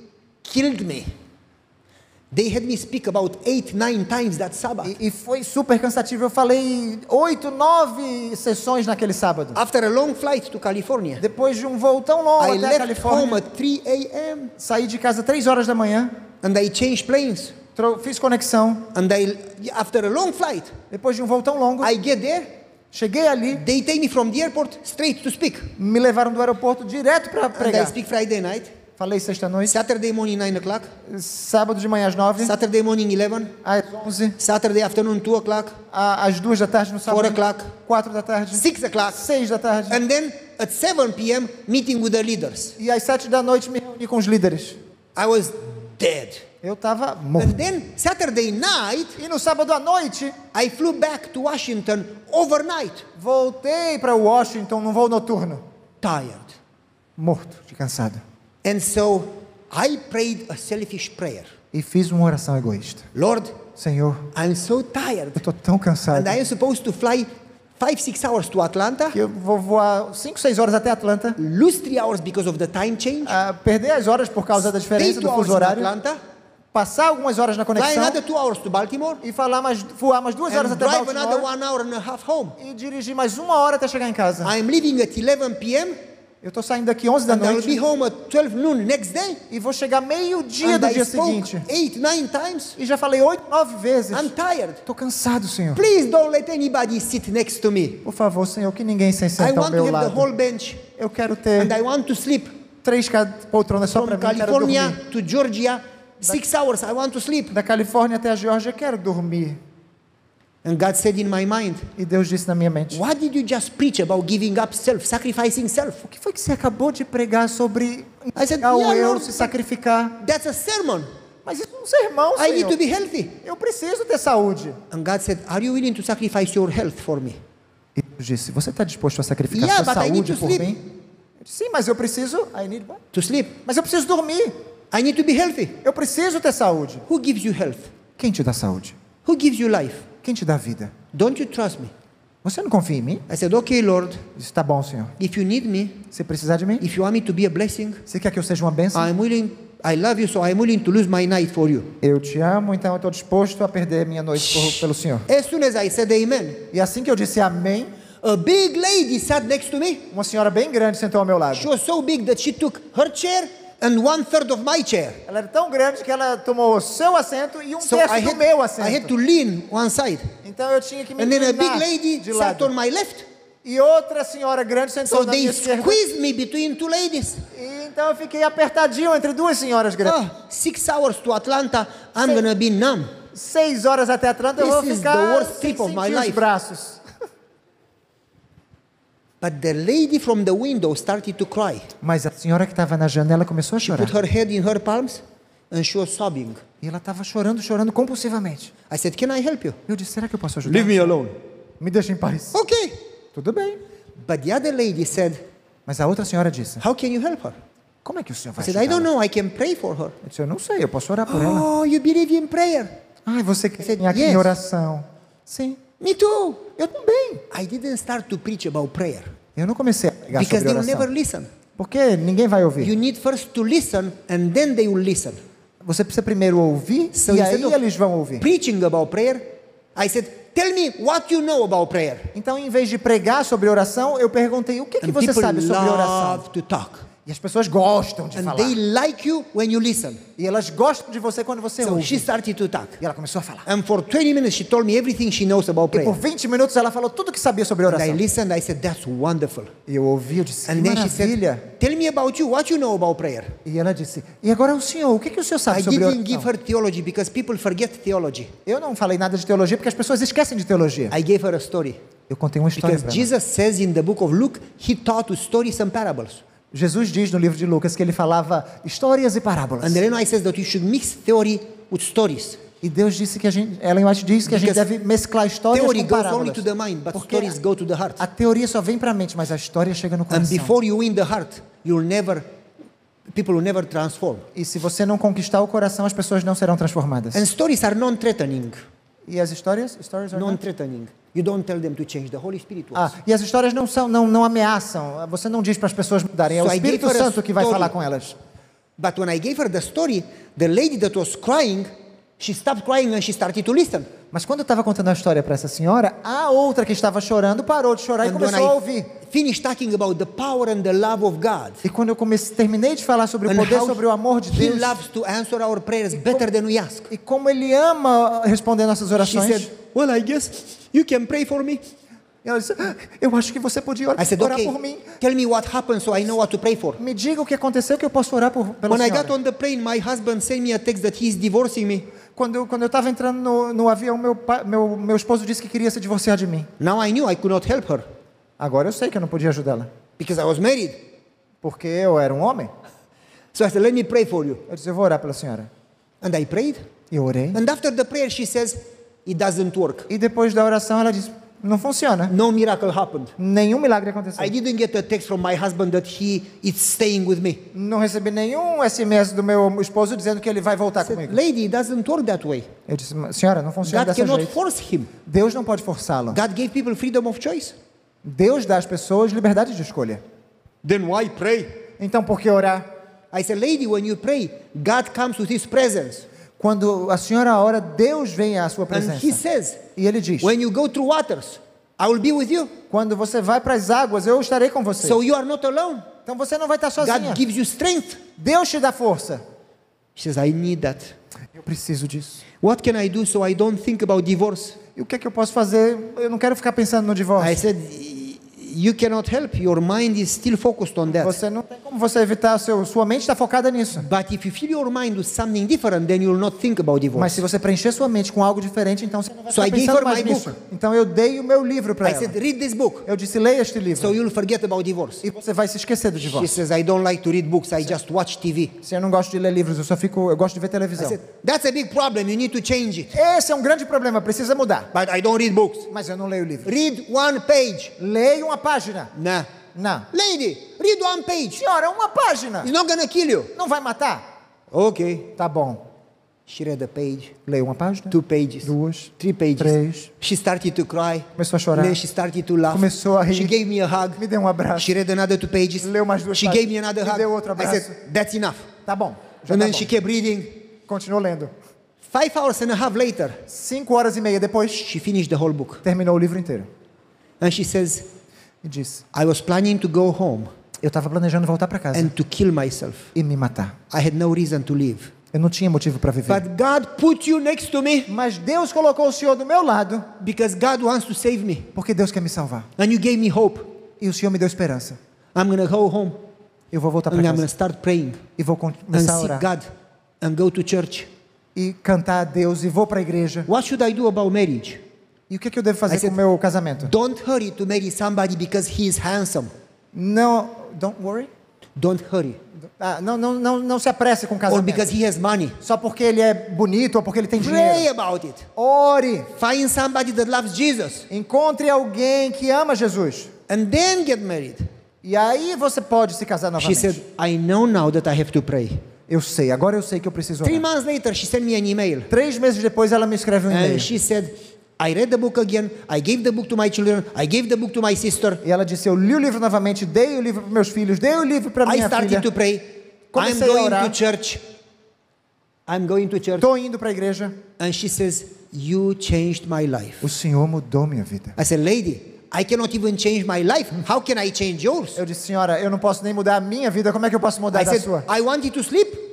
killed me. They had me speak about eight, nine times that Sabbath. E, e foi super cansativo. Eu falei oito, nove sessões naquele sábado. After a long flight to California, Depois de um voo tão longo I até a left Califórnia, home at 3 a.m. saí de casa três horas da manhã, and I changed planes. fiz conexão. And I, after a long flight, Depois de um voo tão longo, I get there. cheguei ali, They take me from the airport straight to speak. me levaram do aeroporto direto para And I pregar. speak Friday night. Falei sexta-noite, Saturday morning 9 o'clock, sábado de manhã às nove, Saturday morning 11, às onze, Saturday afternoon 2 o'clock, às duas da tarde no sábado, Four o'clock. quatro da tarde, 6 o'clock, seis da tarde, and then at 7 p.m. meeting with the leaders. e às sete da noite me reuni com os líderes. I was dead. Eu estava morto. And then Saturday night, E no sábado à noite, I flew back to Washington overnight, voltei para Washington num voo noturno, tired. morto de cansado. And so I prayed a selfish prayer. E fiz uma oração egoísta. Lord, Senhor, I'm so tired. eu estou tão cansado And I am supposed to fly five, six hours to Atlanta, que eu vou voar 5, 6 horas até Atlanta, lose three hours because of the time change, ah, perder as horas por causa da diferença do fuso horário, Atlanta, passar algumas horas na fly conexão another two hours to Baltimore, e falar mais, voar mais duas horas até drive another Baltimore one hour and a half home. e dirigir mais uma hora até chegar em casa. I am leaving at 11 p.m. Eu estou saindo daqui 11 da and I'll be noite home at 12 noon next day. e vou chegar meio-dia do I dia seguinte. eight, nine times. E já falei oito, nove vezes. I'm tired. Estou cansado, Senhor. Please don't let anybody sit next to me. Por favor, Senhor, que ninguém se I sente ao want to meu have the lado. whole bench Eu quero ter and I want to sleep. três poltronas só para mim. California to Georgia, six hours. I want to sleep. Da Califórnia até a Geórgia, quero dormir. And God said in my mind, E Deus disse na minha mente: What did you just preach about giving up self, sacrificing self? O que foi que você acabou de pregar sobre I said, entregar o "Yeah, eu, Lord, se sacrificar? That's a sermon. Mas isso é um sermão, I need Senhor. to be healthy. Eu preciso ter saúde. And God said, Are you willing to sacrifice your health for me? E Deus disse: Você está disposto a sacrificar Yeah, sua need saúde to por sleep. mim? Eu disse, Sim, mas eu preciso. I need what? To sleep. Mas eu preciso dormir. I need to be healthy. Eu preciso ter saúde. Who gives you health? Quem te dá saúde? Who gives you life? Quem te dá vida? Don't you trust me? Você não confia em mim? I said, Okay, Lord, Eu disse, tá bom, Senhor. if you need me, Se precisar de mim, if you want me to be a blessing, você quer que eu seja uma bênção? I'm willing, I love you, so I'm willing to lose my night for you. Eu te amo, então eu estou disposto a perder minha noite por- pelo Senhor. As soon as I said amen, E assim que eu disse amém, a big lady sat next to me. uma senhora bem grande sentou ao meu lado. She was so big that she took her chair and one third of my chair. Ela era tão grande que ela tomou o seu assento e um So terço I do had, meu I had assento. to lean one side. Então eu tinha que me And then a big lady de sat lado. on my left. E outra senhora grande sentou So na they minha esquerda. squeezed me between two ladies. E então eu fiquei apertadinho entre duas senhoras grandes. Ah, six hours to Atlanta, I'm gonna be numb. Seis horas até Atlanta eu This vou is ficar sem trip of my sentir os life. braços. But the lady from the window started to cry. Mas a senhora que estava na janela começou a She chorar. put her head in her palms and she was sobbing. E ela estava chorando, chorando compulsivamente. I said, Can I help you? Eu disse, será que eu posso ajudar? me alone. Me deixa em paz. Okay. Tudo bem. But the other lady said, Mas a outra senhora disse, How can you help her? como é que o senhor I vai said, I don't ajudar? know, I can pray for her. Eu disse, eu não sei, eu posso orar por ela. Oh, you believe in prayer? Ai, você yes. em oração? Sim, Me too. eu também. I didn't start to preach about prayer Eu não comecei a pregar because sobre they will never oração. listen. Porque ninguém vai ouvir. You need first to listen and then they will listen. Você precisa primeiro ouvir So e aí eles vão ouvir. preaching about prayer, I said, Tell me what you know about prayer. Então, em vez de pregar sobre oração, eu perguntei o que, que você sabe sobre oração. to talk. E as pessoas gostam de And falar. they like you when you listen. E elas gostam de você quando você So ouve. she started to talk. E ela começou a falar. And for 20 minutes, she told me everything she knows about E por prayer. 20 minutos ela falou tudo que sabia sobre And I oração. listened, I said, That's wonderful. E eu ouvi, eu disse, que And then she maravilha. said, Tell me about you, what you know about prayer. E ela disse, e agora o senhor, o que, que o senhor sabe I sobre didn't give oração? her theology because people forget theology. Eu não falei nada de teologia porque as pessoas esquecem de teologia. I gave her a story. Eu contei uma história Because. Jesus says in the book of Luke, he taught us stories and parables. Jesus diz no livro de Lucas que ele falava histórias e parábolas. And Ellen White says that you should mix theory with stories. E Deus disse que a gente, Ellen White diz que a gente Because deve mesclar histórias com parábolas. mind, but Porque heart. a teoria só vem para a mente, mas a história chega no And coração. before you win the heart, you'll never, people will never transform. E se você não conquistar o coração, as pessoas não serão transformadas. And stories are non-threatening. E as histórias? Stories are? Non-threatening. You don't tell them to change. The Holy Spirit Ah, e as histórias não são, não, não ameaçam. Você não diz para as pessoas mudarem. É o So gave Espírito Santo que vai falar com elas. But when I gave her the story, the lady that was crying, she stopped crying and she started to listen. Mas quando eu estava contando a história para essa senhora, a outra que estava chorando parou de chorar e And when começou a ouvir. I of God, E quando eu comecei, terminei de falar sobre o and poder, how sobre o amor de He Deus loves to answer our prayers better than we ask. e como Ele ama responder nossas She orações, said, Well, I guess you can pray for me. E ela disse: "Ah, Eu acho que você podia orar, I said, okay, por mim. tell me what happened so I know what to pray for. Me diga o que aconteceu que eu posso orar por, pela When I senhora. got on the plane, my husband sent me a text that he's divorcing me. Quando eu quando eu estava entrando no, no avião, meu, meu meu esposo disse que queria se divorciar de mim. Now I knew I could not help her Agora eu sei que eu não podia ajudá-la, because I was married. porque eu era um homem. So I said, let me pray for you. Eu disse: Eu vou orar pela senhora. And I prayed. E eu orei. And after the prayer, she says, it doesn't work. E depois da oração, ela disse: Não funciona. No miracle happened. Nenhum milagre aconteceu. I didn't get a text from my husband that he is staying with me. Não recebi nenhum SMS do meu esposo dizendo que ele vai voltar said, comigo. lady, it doesn't work that way. Eu disse: Senhora, não funciona God dessa cannot jeito. force him. Deus não pode forçá-lo. God gave people freedom of choice. Deus dá às pessoas liberdade de escolha. Then why pray? Então, por que orar? I said, lady, when you pray, God comes with his presence. Quando a senhora ora, Deus vem à sua And presença. he says, E ele diz: when you go through waters, I will be with you. Quando você vai para as águas, eu estarei com você. So you are not alone. Então você não vai estar sozinha. God gives you strength. Deus te dá força. She says, I need that. Eu preciso disso. What can I do so I don't think about divorce? E o que é que eu posso fazer? Eu não quero ficar pensando no divórcio. I said, you cannot help. Your mind is still focused on that. Você não tem como você evitar, seu, sua mente está focada nisso. But if you fill your mind with something different, then you will not think about Mas divorce. se você preencher sua mente com algo diferente, então você não vai So ficar pensando mais nisso. book. Então eu dei o meu livro para ela. said, read this book. Eu disse, leia este livro. So you'll forget about divorce. E você vai se esquecer do She divórcio. says, I don't like to read books. I just watch TV. Se eu não gosto de ler livros, eu só fico, eu gosto de ver televisão. said, that's a big problem. You need to change it. Esse é um grande problema, precisa mudar. But I don't read books. Mas eu não leio livro. Read one page. Leia uma página. Nah. Não. Lady, read one page. Senhora, uma página. It's not gonna kill you. Não vai matar? Okay. Tá bom. She read a page, Leia uma página. two pages, Duas. three pages. Três. She started to cry. Começou a chorar. Then she started to laugh. Começou a rir. She gave me a hug. Me deu um abraço. She read another two pages. Leu mais duas She páginas. gave me another Me hug. deu outro I abraço. said, that's enough. Tá bom. Já And tá then bom. she kept reading. Continuou lendo. Five hours and a half later, Cinco horas e meia depois, she finished the whole book. terminou o livro inteiro. And she says, E disse: I was planning to go home Eu estava planejando voltar para casa and to kill myself. e me matar. I had no reason to live. Eu não tinha motivo para viver. But God put you next to me Mas Deus colocou o Senhor do meu lado because God wants to save me. porque Deus quer me salvar. And you gave me hope. E o Senhor me deu esperança. I'm going to go home Eu vou voltar and para I'm going to casa start praying e vou con- and começar a orar God and go to church. e cantar a Deus e vou para a igreja. What should I do about marriage? E o que, é que eu devo I fazer said- com o meu casamento? Don't hurry to marry somebody because he is handsome. Não, don't worry. Don't hurry. Ah, não, não, não, não se apresse com o Or casamento. because he has money. Só porque ele é bonito ou porque ele tem Pray dinheiro. about it. Ore. Find somebody that loves Jesus Encontre alguém que ama Jesus. and then get married. E aí você pode se casar She novamente. said, I know now that I have to pray. Eu sei, agora eu sei que eu preciso Three orar. months later, she sent me an email. Três meses depois ela me escreve um e-mail. And she said, I read the book again. I gave the book to my children. I gave the book to my sister. E ela disse: Eu li o livro novamente, dei o livro para meus filhos, dei o livro para I minha started filha. to pray. I'm Comecei a going orar. to church. I'm going to church. Estou indo para a igreja. And she says, You changed my life. O Senhor mudou minha vida. I said, Lady, I cannot even change my life. How can I change yours? Eu disse: Senhora, eu não posso nem mudar a minha vida. Como é que eu posso mudar I da said, sua? I wanted to sleep.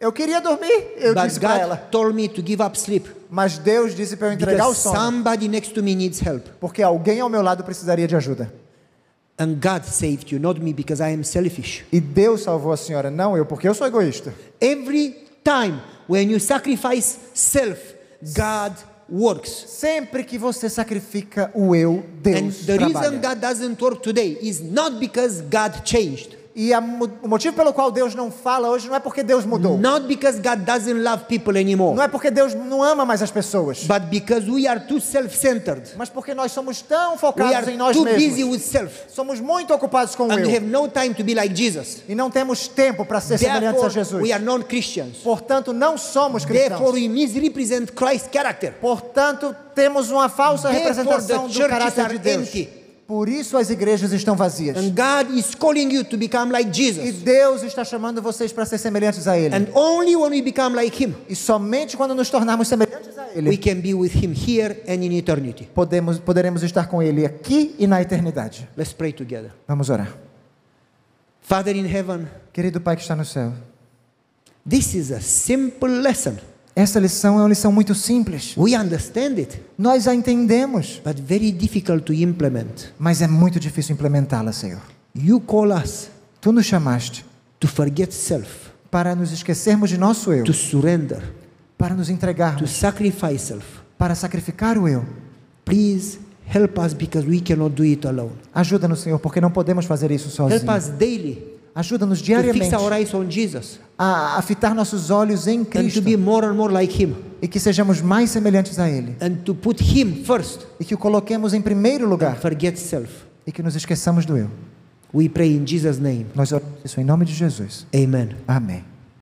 Eu queria dormir. Eu But disse para ela. told me to give up sleep. Mas Deus disse para eu entregar o sono. somebody next to me needs help. Porque alguém ao meu lado precisaria de ajuda. And God saved you, not me, because I am selfish. E Deus salvou a senhora, não eu, porque eu sou egoísta. Every time when you sacrifice self, God works. Sempre que você sacrifica o eu, And Deus the reason trabalha. God doesn't work today is not because God changed, E a o motivo pelo qual Deus não fala hoje não é porque Deus mudou. not because God doesn't love people anymore, Não é porque Deus não ama mais as pessoas. but because we are too self-centered. Mas porque nós somos tão We focados em nós too busy mesmos. with self, Somos muito ocupados com and we eu. have no time to be like Jesus. E não temos tempo para ser semelhantes a Therefore, Jesus. we are non-Christians. Portanto, não somos Therefore, cristãos. we misrepresent Christ's character. Portanto, temos uma falsa Therefore, representação do caráter de Deus. empty. Por isso as igrejas estão vazias. And God is calling you to become like E Jesus. Deus está chamando vocês para ser semelhantes a Ele. And only when we become like Him, E somente quando nos tornarmos semelhantes a we Ele, can be with Him here and in eternity. podemos, poderemos estar com Ele aqui e na eternidade. Let's pray together. Vamos orar. Father in heaven, Querido Pai que está no céu, this is a simple lesson. Essa lição é uma lição muito simples. We understand it, Nós a entendemos, but very difficult to implement. mas é muito difícil implementá-la, Senhor. You call us Tu nos chamaste to forget self, para nos esquecermos de nosso eu, to surrender, para nos to entregarmos, sacrifice self. para sacrificar o eu. Please help us because we cannot do it alone. Ajuda-nos, Senhor, porque não podemos fazer isso Help sozinhos. us daily Ajuda-nos to fix diariamente our eyes on Jesus a, a fitar nossos olhos em Cristo like e que sejamos mais semelhantes a Ele first e que o coloquemos em primeiro lugar forget self. e que nos esqueçamos do eu. We pray in Jesus' name. Nós oramos isso em nome de Jesus. Amen. Amém.